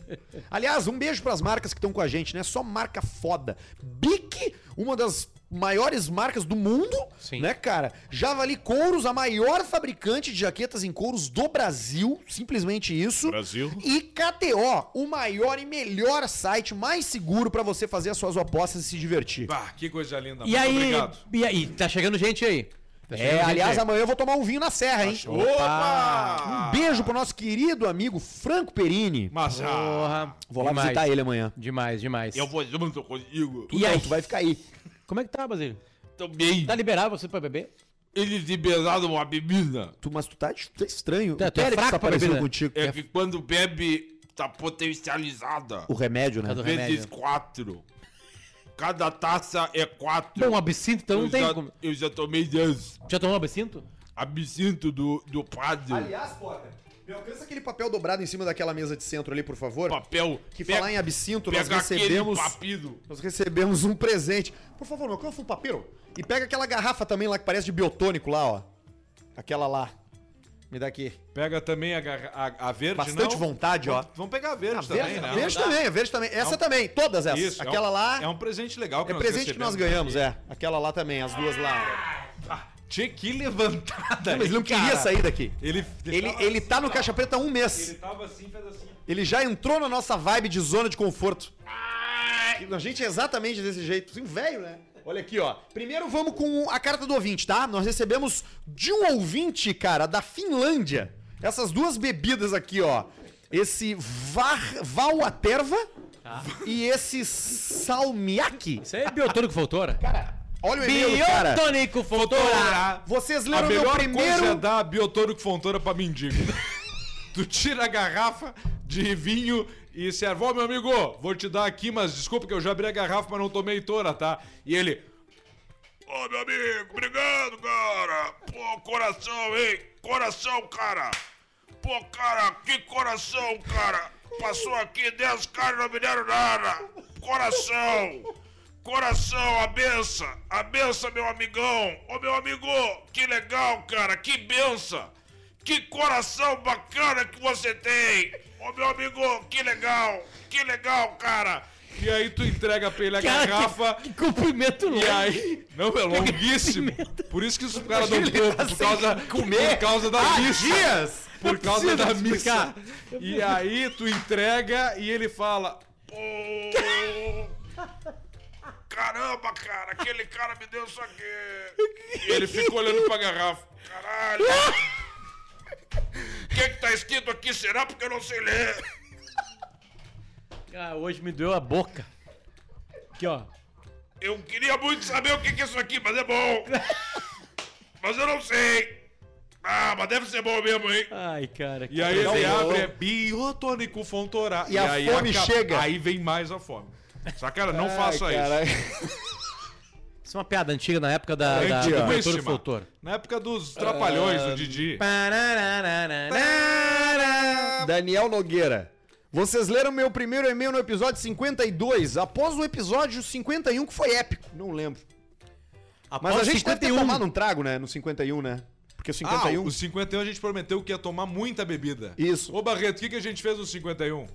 Aliás, um beijo pras marcas que estão com a gente, né? Só marca foda. Bic, uma das maiores marcas do mundo, Sim. né, cara? Javali Couros, a maior fabricante de jaquetas em couros do Brasil, simplesmente isso. Brasil. E KTO, o maior e melhor site mais seguro pra você fazer as suas apostas e se divertir. Ah, que coisa linda. E Muito aí, obrigado. e aí, tá chegando gente aí. Tá É, aliás, aí. amanhã eu vou tomar um vinho na serra, hein? Opa! Um beijo pro nosso querido amigo Franco Perini. Mas, ah, Porra. Vou lá demais. visitar ele amanhã. Demais, demais. Eu vou junto contigo. Tu E não, aí? tu vai ficar aí. Como é que tá, Basílio? Também. Tá liberado você pra beber? Eles liberaram uma bebida. Tu, mas tu tá, tá estranho. Tá, o tu é Pérez fraco tá pra parecendo bebida. contigo. É que quando bebe, tá potencializada. O remédio, né? Tá do Vezes remédio. quatro. Cada taça é quatro. Bom, absinto então não eu, tem já, como. eu já tomei 10. Já tomou absinto? Absinto do, do padre. Aliás, Potter, Me alcança aquele papel dobrado em cima daquela mesa de centro ali, por favor. Papel. Que pega- falar em absinto, nós recebemos. papido. Nós recebemos um presente. Por favor, me alcança um papiro. E pega aquela garrafa também lá que parece de biotônico lá, ó. Aquela lá. Me dá aqui. Pega também a, a, a verde, Bastante não? vontade, ó. Vamos, pegar a verde A também, verde, né? a verde também, a verde também. Essa também, todas essas. Isso, Aquela é um, lá É um presente legal que é presente que nós recebemos. ganhamos, é. Aquela lá também, as duas lá. Tchê, que levantada. Não, mas ele não cara. queria sair daqui. Ele, Ele, tava ele assim, tá no. Caixa Preta há um mês. Ele tava assim, fez assim. Ele já entrou na nossa vibe de zona de conforto. A gente é exatamente desse jeito. Assim, velho, né? Olha aqui, ó. Primeiro vamos com a carta do ouvinte, tá? Nós recebemos de um ouvinte, cara, da Finlândia. Essas duas bebidas aqui, ó. Esse Var, Valaterva e esse Salmiak. Isso aí é biotônico Voltora. Cara, olha o e-mail do cara. Biotônico Voltora. Vocês A leram meu melhor coisa é dar biotônico fontora pra mendigo. tu tira a garrafa de vinho e serve. Ó, meu amigo, vou te dar aqui, mas desculpa que eu já abri a garrafa, mas não tomei toda, tá? E ele... Ô, meu amigo, obrigado, cara. Pô, coração, hein? Coração, cara. Pô, cara, que coração, cara. Passou aqui 10 caras e não me deram nada. Coração. Coração, a benção. A benção, meu amigão. Ô, meu amigo, que legal, cara. Que benção. Que coração bacana que você tem. Ô, meu amigo, que legal. Que legal, cara. E aí tu entrega pra ele a Cara, garrafa... Que, que cumprimento E longo. aí, não, é longuíssimo. Por isso que os caras dão pouco, tá por causa, comer por causa da há missa. dias. Por causa da explicar. missa. E aí tu entrega e ele fala: Pô. Caramba, cara, aquele cara me deu isso aqui. E ele ficou olhando pra garrafa. Caralho. O que que tá escrito aqui? Será? Porque eu não sei ler. Ah, hoje me doeu a boca. Aqui, ó. Eu queria muito saber o que que é isso aqui, mas é bom. Mas eu não sei. Ah, mas deve ser bom mesmo, hein? Ai, cara. E aí ele abre, é biotônico fontorá. E a aí fome chega. Aí vem mais a fome. Só, cara, não Ai, faça isso. Isso é uma piada antiga na época da, da, Antiga. do Péssima. biotônico Voltor. Na época dos trapalhões do Didi. Daniel Nogueira. Vocês leram meu primeiro e-mail no episódio 52, após o episódio 51, que foi épico. Não lembro. Mas a gente deve ter tomado um trago, né? No 51, né? Porque o 51. Ah, o 51 a gente prometeu que ia tomar muita bebida. Isso. Ô, Barreto, o que, que a gente fez no 51?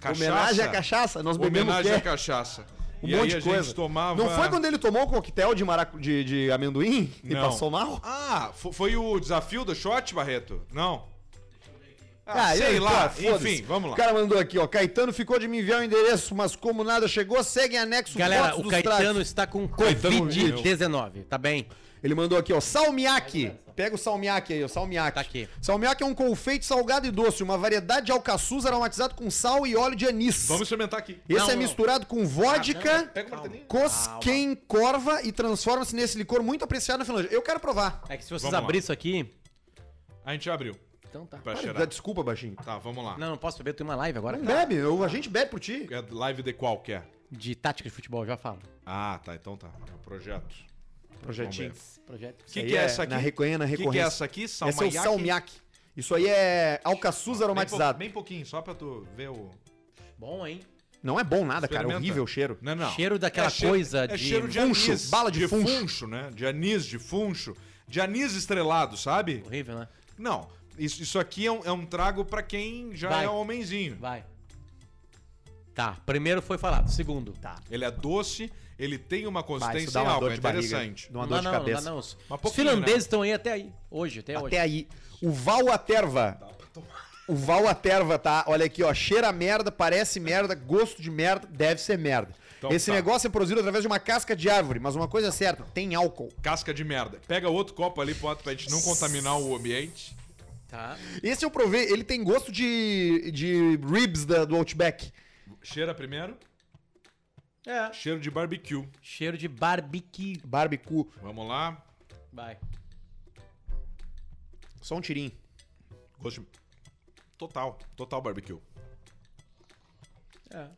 Cachaça. Homenagem à cachaça. Nós bebemos Homenagem à cachaça. Um e monte aí de coisa. gente tomava... Não foi quando ele tomou o coquetel de, maracu... de, de amendoim e Não. passou mal? Ah, fo- foi o desafio do shot, Barreto? Não. Ah, Ah, sei eu- lá. foda-se. Enfim, vamos lá. O cara mandou aqui, ó. Caetano ficou de me enviar o endereço, mas como nada chegou, segue em anexo Galera, o Caetano trajes. está com Caetano Covid-19. Tá bem? Ele mandou aqui, ó. Salmiak. Pega o salmiak aí, ó. Salmiak. Tá aqui. Salmiak é um confeito salgado e doce, uma variedade de alcaçuz aromatizado com sal e óleo de anis. Vamos experimentar aqui. Esse Não, é não. misturado com vodka, Pega o martelinho. cosquem, corva e transforma-se nesse licor muito apreciado na Finlândia. Eu quero provar. É que se vocês Vamos lá. abrirem isso aqui. A gente abriu. Então tá. Pra Dá cheirar. desculpa, baixinho. Tá, vamos lá. Não, não posso beber, eu tenho uma live agora. Não bebe, eu- a gente bebe por ti. É live de qual que é? De tática de futebol, já falo. Ah, tá, então tá. É o projeto. Projetinho. Projeto. O que, que é é essa aqui? na reconha- na O que, que é recorrência. essa aqui? Esse é o Salmiak? salmiak. Isso aí é alcaçuz Bem, aromatizado. pou- bem pouquinho, só pra tu ver o... Bom, hein? Não é bom nada, cara. É horrível o cheiro. Não, não. Cheiro daquela cheiro- coisa é de cheiro de funcho, anis. bala de funcho. funcho, né? De anis, de funcho. De anis estrelado, sabe? Horrível, né? Não. Isso, isso aqui é um, é um trago pra quem já Vai. é homenzinho. Vai. Tá, primeiro foi falado. Segundo. Tá. Ele é doce, ele tem uma consistência dá uma dor é de barriga. interessante. Dá uma Não dor dá de não, não cabeça. dá não. Os, finlandeses né? estão aí até aí. Hoje, até, hoje. Até aí. O Val Aterva. O Val Aterva, tá? Olha aqui, ó. Cheira a merda, parece merda, gosto de merda, deve ser merda. Então Esse tá. negócio é produzido através de uma casca de árvore, mas uma coisa é certa, tem álcool. Casca de merda. Pega outro copo ali, bota pra gente não contaminar o ambiente. Tá. Esse eu provei, ele tem gosto de, de ribs da- do Outback. Cheira primeiro. É. Cheiro de barbecue. Cheiro de barbecue. Barbecue. Vamos lá. Vai. Só um tirinho. Gosto de... Total. Total barbecue. É.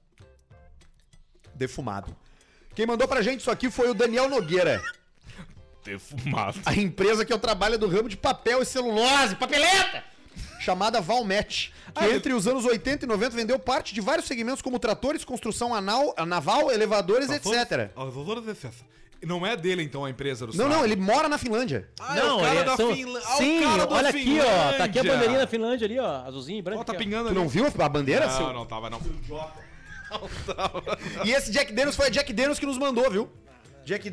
Defumado. Quem mandou pra gente isso aqui foi o Daniel Nogueira. ter fumado. A empresa que eu trabalho é do ramo de papel e celulose, papeleta! Chamada Valmet, que entre os anos 80 e 90 vendeu parte de vários segmentos como tratores, construção anal, naval, elevadores, etc. Não é dele, então, a empresa do Não, não, ele mora na Finlândia. Ah, é o cara ele da são- Finlândia. Ah, o Sim, cara olha aqui, ó. Tá aqui a bandeirinha da Finlândia ali, ó. Azulzinho e branco. Ó, tá pingando Tu ali. não viu a bandeira? Não, seu? não tava, não. E esse Jack Daniels foi a Jack Daniels que nos mandou, viu? Jack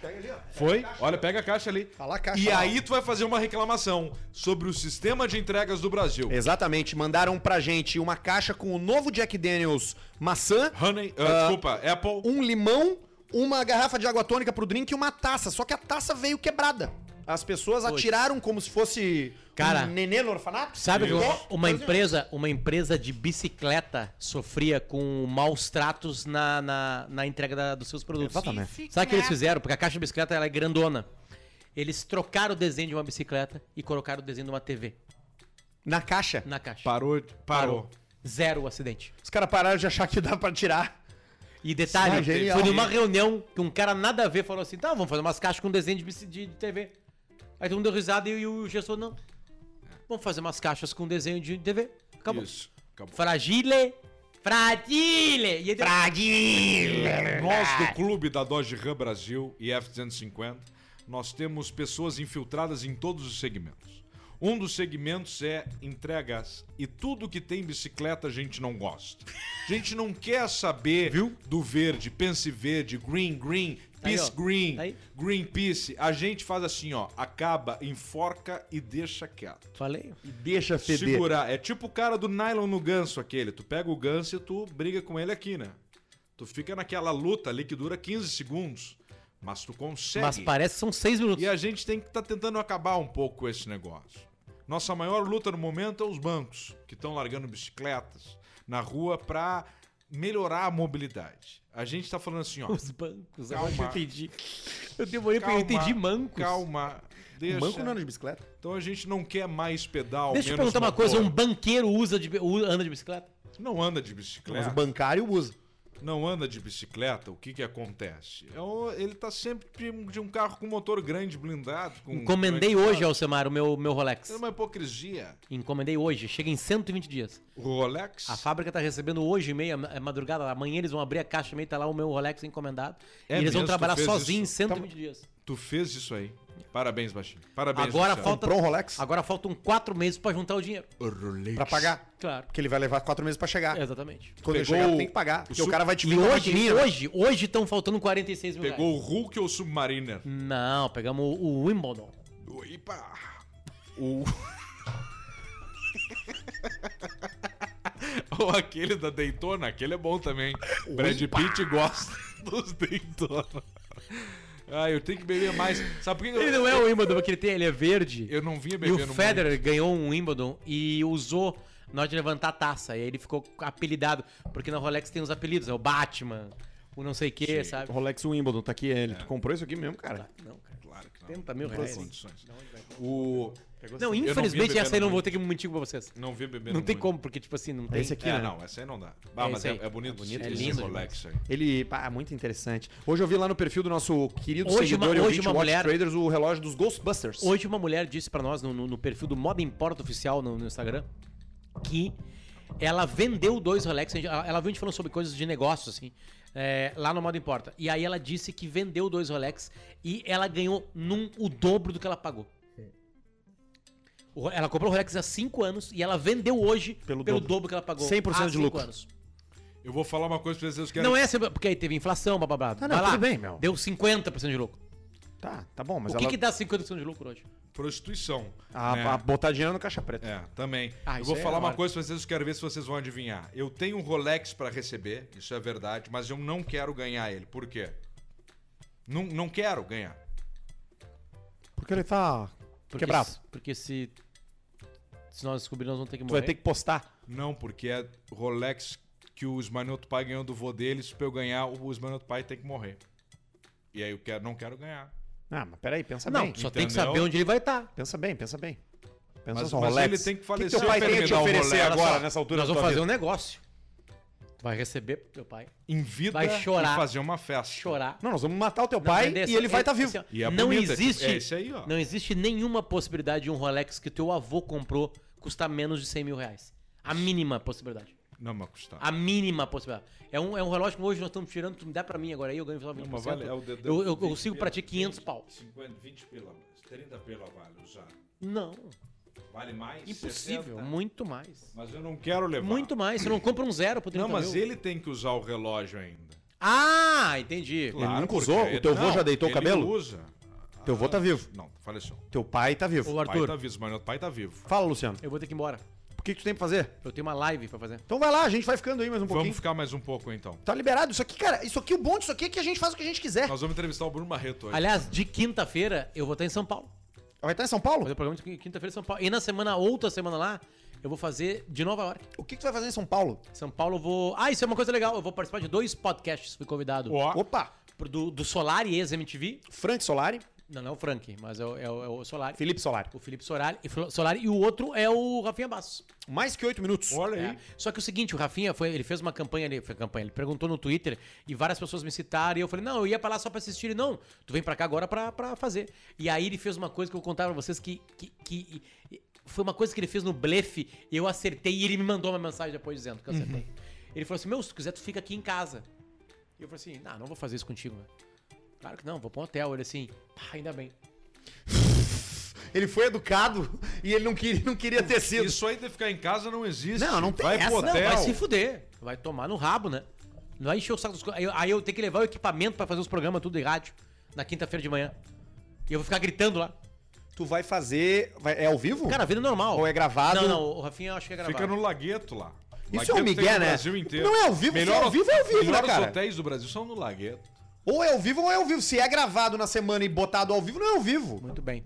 D. Foi? Olha, pega a caixa ali. Lá a caixa. E aí tu vai fazer uma reclamação sobre o sistema de entregas do Brasil. Exatamente, mandaram pra gente uma caixa com o novo Jack Daniels maçã, Honey, ah, Ah, desculpa, Apple. um limão, uma garrafa de água tônica pro drink e uma taça. Só que a taça veio quebrada. As pessoas atiraram como se fosse Cara, um nenê no orfanato. Sabe que É, uma empresa, uma empresa de bicicleta sofria com maus tratos na, na, na entrega da- dos seus produtos. Exatamente. Sabe o que eles fizeram? Porque a caixa de bicicleta ela é grandona. Eles trocaram o desenho de uma bicicleta e colocaram o desenho de uma TV Na caixa. na caixa. Parou, parou. Zero acidente. Os caras pararam de achar que dá pra tirar. E detalhe, Ah, genial. foi numa reunião que um cara nada a ver falou assim: tá, vamos fazer umas caixas com desenho de, de, de TV. Aí todo mundo deu risada e, o gestor, não. Vamos fazer umas caixas com desenho de TV. Acabou. Isso. Acabou. Fragile. Fragile. E aí, Nós do clube da Dodge Ram Brasil e F-250, nós temos pessoas infiltradas em todos os segmentos. Um dos segmentos é entregas e tudo que tem bicicleta a gente não gosta. A gente não quer saber do verde, pense verde, green, green, Aí, peace green, Aí. green peace. A gente faz assim, ó, acaba, enforca e deixa quieto. Falei. E deixa feder. Segurar. É tipo o cara do nylon no ganso aquele. Tu pega o ganso e tu briga com ele aqui, né? Tu fica naquela luta ali que dura 15 segundos, mas tu consegue. Mas parece que são seis minutos. E a gente tem que estar tentando acabar um pouco com esse negócio. Nossa maior luta no momento é os bancos, que estão largando bicicletas na rua pra melhorar a mobilidade. A gente tá falando assim, ó. Os bancos, Calma. eu entendi. Eu demorei porque eu entendi mancos. Calma. Deixa. Banco não anda de bicicleta. Então a gente não quer mais pedal, Deixa eu perguntar uma coisa: motor. um banqueiro usa de, anda de bicicleta? Não anda de Mas bicicleta. o bancário usa. Não anda de bicicleta, o que que acontece? É o- ele tá sempre de, um carro com motor grande, blindado. Com, Encomendei hoje? Alcemar, o meu, meu Rolex. É uma hipocrisia. Encomendei hoje, chega em 120 dias. O Rolex A fábrica tá recebendo hoje, meia é madrugada. Amanhã eles vão abrir a caixa meio, tá lá o meu Rolex encomendado. É e eles vão mesmo? Tu trabalhar sozinhos em isso? Tá 120 dias. Tu fez isso aí. Parabéns, Baixinho. Parabéns, Agora Luciano. falta. Comprou um Rolex? Agora faltam quatro meses pra juntar o dinheiro. Pra pagar. Claro. Porque ele vai levar quatro meses pra chegar. Exatamente. Quando ele Pegou chegar, o- tem que pagar. Porque o o, cara vai te E hoje, né? hoje, hoje estão faltando 46 mil Pegou reais. o Hulk ou o Submariner? Não, pegamos o, o Wimbledon. Opa! O... Ou aquele da Daytona, aquele é bom também. Brad Pitt gosta dos Daytona. Ah, eu tenho que beber mais. Sabe por que eu- Ele não é o Wimbledon, porque ele, tem, ele é verde. Eu não vinha E bebendo o Federer ganhou um Wimbledon e usou na hora de levantar a taça. E aí ele ficou apelidado. Porque na Rolex tem os apelidos, é o Batman, o não sei o que, sabe? Rolex Wimbledon, tá aqui ele. Tu comprou isso aqui mesmo, cara? Não, cara. Claro que não. 70 mil Não reais. condições. O... Não, vi infelizmente essa aí não vou ter que mentir pra vocês. Não vi bebendo Não tem muito. como, porque tipo assim, não tem. Esse aqui, É, né? não, essa aí não dá. Ah, É mas esse é, é bonito. É bonito, esse é lindo Rolex aí. Ele, pá, é muito interessante. Hoje eu vi lá no perfil do nosso querido Hoje seguidor uma- e hoje uma mulher- Traders o relógio dos Ghostbusters. Hoje uma mulher disse pra nós no, no- no perfil do Moda Importa Oficial no, no Instagram que ela vendeu dois Rolex. Ela, ela viu a gente falando sobre coisas de negócio, assim, é, lá no Moda Importa. E aí ela disse que vendeu dois Rolex e ela ganhou num, o dobro do que ela pagou. O Ela comprou o Rolex há 5 anos e ela vendeu hoje pelo, Pelo dobro. dobro. que ela pagou. 100% há de cinco lucro. Anos. Eu vou falar uma coisa pra vocês que. Não é sempre, porque aí teve inflação, blá blá blá. Ah, não, Vai lá, tudo bem, meu. Deu 50% de lucro. Tá, tá bom, mas o que, ela... que dá 50% de lucro hoje? Prostituição. A, né? a botar dinheiro no caixa preta. É, também. Ah, eu vou é falar uma coisa pra vocês, eu quero ver se vocês vão adivinhar. Eu tenho um Rolex pra receber, isso é verdade, mas eu não quero ganhar ele. Por quê? Não, não quero ganhar. Porque ele tá Porque, quebrado. se- Porque se. Se nós descobrirmos, nós vamos ter que Tu morrer. vai ter que postar. Não, porque é Rolex que o Esmanioto Pai ganhou do vô deles. Pra eu ganhar, o Esmanioto Pai tem que morrer. E aí eu quero, não quero ganhar. Ah, mas peraí, pensa Não, bem. só tem que entendeu? saber onde ele vai estar. Pensa bem, pensa bem. Pensa Mas- só, mas Rolex. ele tem que O falecer que teu pai tem a te o oferecer agora, só, nessa altura Nós vamos fazer um vida? negócio. Vai receber teu pai. Em vida Vai chorar. e fazer uma festa. Chorar. Não, nós vamos matar o teu Não, pai e ele vai é- estar vivo. assim, E é não bonito, é tipo- existe. é esse aí, ó. Não existe nenhuma possibilidade de um Rolex que teu avô comprou custar menos de 100 mil reais. A mínima possibilidade. Não, mas custar. A mínima possibilidade. É um, é um relógio que hoje nós estamos tirando, tu me dá pra mim agora aí, eu ganho só 20%. Não, mas vale, é o dedo- eu, eu, eu 20 sigo pra ti 500 pau. 50, 20 pila, 30 pila vale usar. Não, Vale mais? impossível. 60. Muito mais. Mas eu não quero levar. Muito mais. Você não compra um zero por 30 Não, mas mil. ele tem que usar o relógio ainda. Ah, entendi. nunca porque usou? O teu avô já deitou o ele cabelo? usa. Teu avô tá vivo. Não, faleceu. Teu pai tá vivo. O pai Arthur, tá vivo, mas meu pai tá vivo. Fala, Luciano. eu vou ter que ir embora. O que, que tu tem pra fazer? Eu tenho uma live pra fazer. Então vai lá, a gente vai ficando aí mais um pouquinho. Vamos ficar mais um pouco então. Tá liberado. Isso aqui, cara, isso aqui, o bom disso aqui é que a gente faz o que a gente quiser. Nós vamos entrevistar o Bruno Barreto hoje. Aliás, de quinta-feira eu vou estar em São Paulo. Vai estar em São Vou Paulo? fazer o programa de quinta-feira em São Paulo. E na semana, outra semana lá, eu vou fazer de Nova York. O que, que tu vai fazer em São Paulo? São Paulo eu vou. Ah, isso é uma coisa legal. Eu vou participar de dois podcasts. Fui convidado. Ó, Opa! Do, do Solari, ex-MTV. Frank Solari, Não, não é o Frank, mas é o, é o, é o Solari. Felipe Solari. O Felipe Solari e, Solari. E o outro é o Rafinha Bastos. Mais que oito minutos. olha aí. É. Só que o seguinte, o Rafinha foi, ele fez uma campanha ali, foi campanha, ele perguntou no Twitter e várias pessoas me citaram e eu falei, não, eu ia pra lá só pra assistir. Ele, não, tu vem pra cá agora pra, pra fazer. E aí ele fez uma coisa que eu vou contar pra vocês que, que, que- foi uma coisa que ele fez no blefe e eu acertei e ele me mandou uma mensagem depois dizendo que eu acertei. Ele falou assim, meu, se tu quiser tu fica aqui em casa. E eu falei assim, não, não vou fazer isso contigo, né? Claro que não, vou pra um hotel. Ele assim, "Pá, ainda bem. Ele foi educado e ele não queria, não queria ter sido. Isso aí de ficar em casa não existe. Não, não tem Vai essa. pro Não, hotel. Não, vai se fuder. Vai tomar no rabo, né? Não vai encher o saco dos Aí eu, aí eu tenho que levar o equipamento pra fazer os programas tudo de rádio na quinta-feira de manhã. E eu vou ficar gritando lá. Tu vai fazer. vai- é ao vivo? Cara, vida normal. Ou é gravado? Não, não, o Rafinha eu acho que é gravado. Fica no Lagueto lá. Isso é um Lagueto migué, tem no né? Brasil inteiro. Não é ao vivo, se é ao vivo, é ao vivo, né, melhores cara? hotéis do Brasil são no Lagueto. Ou é ao vivo ou é ao vivo. Se é gravado na semana e botado ao vivo, não é ao vivo. Muito bem.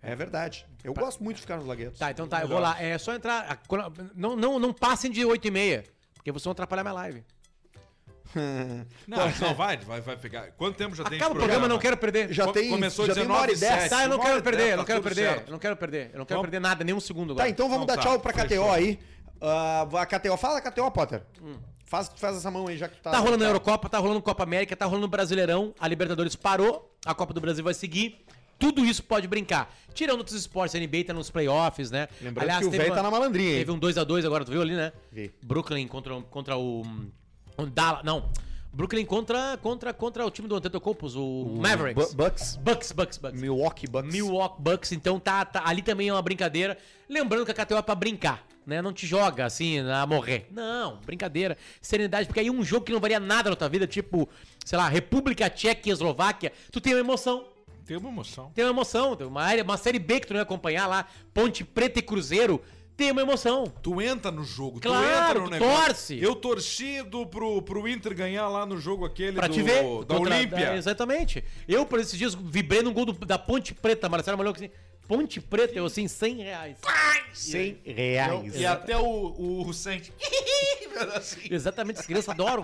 É verdade. Eu gosto muito de ficar nos laguetos. Tá, então tá, eu vou lá. É só entrar. a- quando- Não, não, não passem de 8 e meia, porque vocês vão atrapalhar minha live. Não, não vai, vai, vai pegar. Quanto tempo já tem Acaba o esse programa, não quero perder. Já Co- tem, começou já tem uma 19 hora e dez. sete. Tá, eu não quero perder, eu não tá quero perder. certo. Eu não quero perder. Eu não quero Então- perder nada, nem um segundo agora. Tá, então vamos Então dar tá, tchau pra KTO fechou. aí. Ah, a KTO, fala KTO, Potter. Faz, faz essa mão aí, já que tá... Tá rolando a Eurocopa, tá rolando Copa América, tá rolando Brasileirão, a Libertadores parou, a Copa do Brasil vai seguir. Tudo isso pode brincar. Tirando outros esportes, a NBA tá nos playoffs, né? Lembrando que o velho tá na malandrinha, hein? Teve um 2x2 agora, tu viu ali, né? Vi. Brooklyn contra, contra o, o Dallas. Não. Brooklyn contra, contra, contra o time do Antetokounmpo, o, Mavericks. Bu- Bucks. Bucks, Bucks, Bucks. Milwaukee Bucks. Milwaukee Bucks, então tá, tá- ali também é uma brincadeira. Lembrando que a KTO é pra brincar, né? Não te joga assim a morrer. Não, brincadeira, serenidade, porque aí um jogo que não varia nada na tua vida, tipo, sei lá, República Tcheca e Eslováquia, tu tem uma emoção. Tem uma emoção. Tem uma emoção, tem uma, área, uma série B que tu não ia acompanhar lá, Ponte Preta e Cruzeiro, tem uma emoção. Tu entra no jogo, Claro, tu entra no tu negócio. torce. Eu torci do, pro, pro Inter ganhar lá no jogo aquele Pra do, te ver. da Olímpia. da- exatamente. Eu, por esses dias, vibrei num gol do- da Ponte Preta, Marcelo Malhou assim, Ponte Preta, eu assim, 100 reais. 100 reais. E até o, o Sente. assim. Exatamente, as crianças adoram.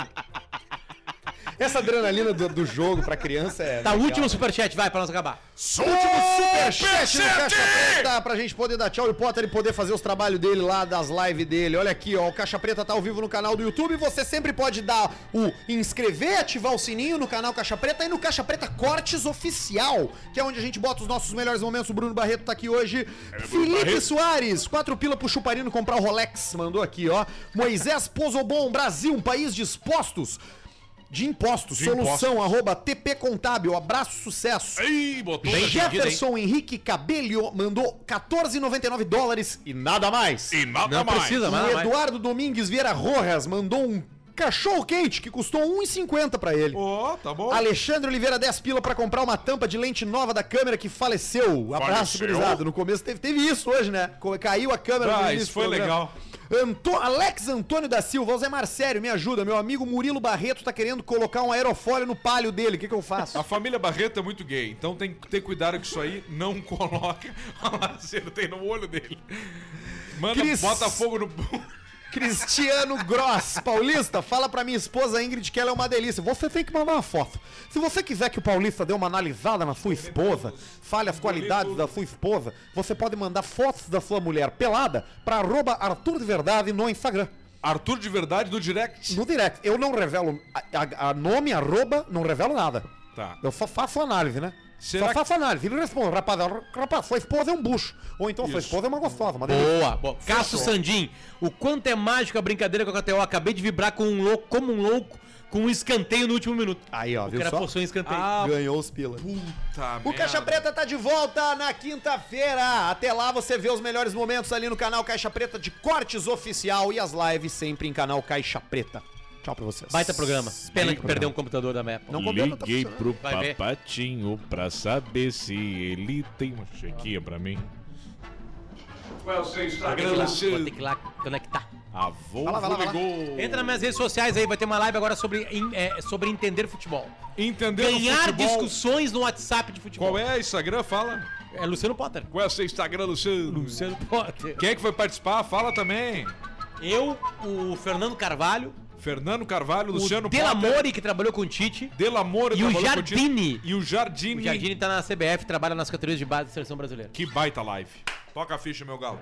Essa adrenalina do, do jogo pra criança é. Tá, legal. último superchat, vai, pra nós acabar. Último superchat no Caixa Preta pra gente poder dar tchau e o Potter e poder fazer os trabalhos dele lá, das lives dele. Olha aqui, ó, o Caixa Preta tá ao vivo no canal do YouTube. Você sempre pode dar o inscrever, ativar o sininho no canal Caixa Preta e no Caixa Preta Cortes Oficial, que é onde a gente bota os nossos melhores momentos. O Bruno Barreto tá aqui hoje. Felipe Soares, quatro pila pro Chuparino comprar o Rolex, mandou aqui, ó. Moisés Pozobon, Brasil, um país dispostos. De impostos, De solução, arroba TP Contábil, abraço, sucesso. Ih, botou. Bem Jefferson Henrique Cabello mandou 14,99 dólares e nada mais. E nada Não mais. precisa, mas- mas- Eduardo Domingues Vieira Rojas mandou um cachorro quente que custou 1,50 pra ele. Ó, tá bom. Alexandre Oliveira 10 pila pra comprar uma tampa de lente nova da câmera que faleceu. Abraço, gurizada. No começo teve, teve isso hoje, né? Caiu a câmera Ah, isso foi programa. legal. Anto- Alex Antônio da Silva, o Zé Marcério, me ajuda. Meu amigo Murilo Barreto tá querendo colocar um aerofólio no palio dele. O que, que eu faço? A família Barreto é muito gay, então tem que ter cuidado que isso aí não coloca a laceira tem no olho dele. Manda, Cris- bota fogo no. Cristiano Gross, paulista, fala pra minha esposa Ingrid que ela é uma delícia. Você tem que mandar uma foto. Se você quiser que o paulista dê uma analisada na sua esposa, fale as qualidades da sua esposa, você pode mandar fotos da sua mulher pelada pra arroba Arthur de Verdade no Instagram. Arthur de verdade do direct. No direct. Eu não revelo a, a- a nome, arroba, não revelo nada. Tá. Eu só faço análise, né? Será só que- faço análise. Ele responde, rapaz, rapaz, sua esposa é um bucho. Ou então sua Isso. esposa é uma gostosa. Uma delícia. Boa, boa. Cássio Sandim, o quanto é mágico a brincadeira com a KTO. Acabei de vibrar com um louco, como um louco, com um escanteio no último minuto. Aí, ó, O viu cara só? postou um escanteio. Ah, Ganhou os pilas. puta O Caixa Preta tá de volta na quinta-feira. Até lá você vê os melhores momentos ali no canal Caixa Preta de cortes oficial e as lives sempre em canal Caixa Preta. Tchau pra vocês. Baita programa. Pena que perdeu um computador da Apple. Não tá Liguei funcionando. pro Vai ver. papatinho pra saber se ele tem uma chequinha pra mim. Qual é o seu Vou Instagram, ter que ir lá, vou Luciano? ter que ir lá conectar. A Vai lá, vai lá, vai lá. ligou. Entra nas minhas redes sociais aí, vai ter uma live agora sobre, é, sobre entender futebol. Entendeu Ganhar futebol? discussões no WhatsApp de futebol. Qual é o Instagram? Fala. É Luciano Potter. Qual é o seu Instagram, Luciano? Luciano Potter. Quem é que foi participar? Fala também. Eu, o Fernando Carvalho, Fernando Carvalho, Luciano o Delamore, que trabalhou com o Tite. Delamore E o. Jardine. E o Jardine. O Jardine tá na CBF, trabalha nas categorias de base da seleção brasileira. Que baita live. Toca a ficha, meu galo.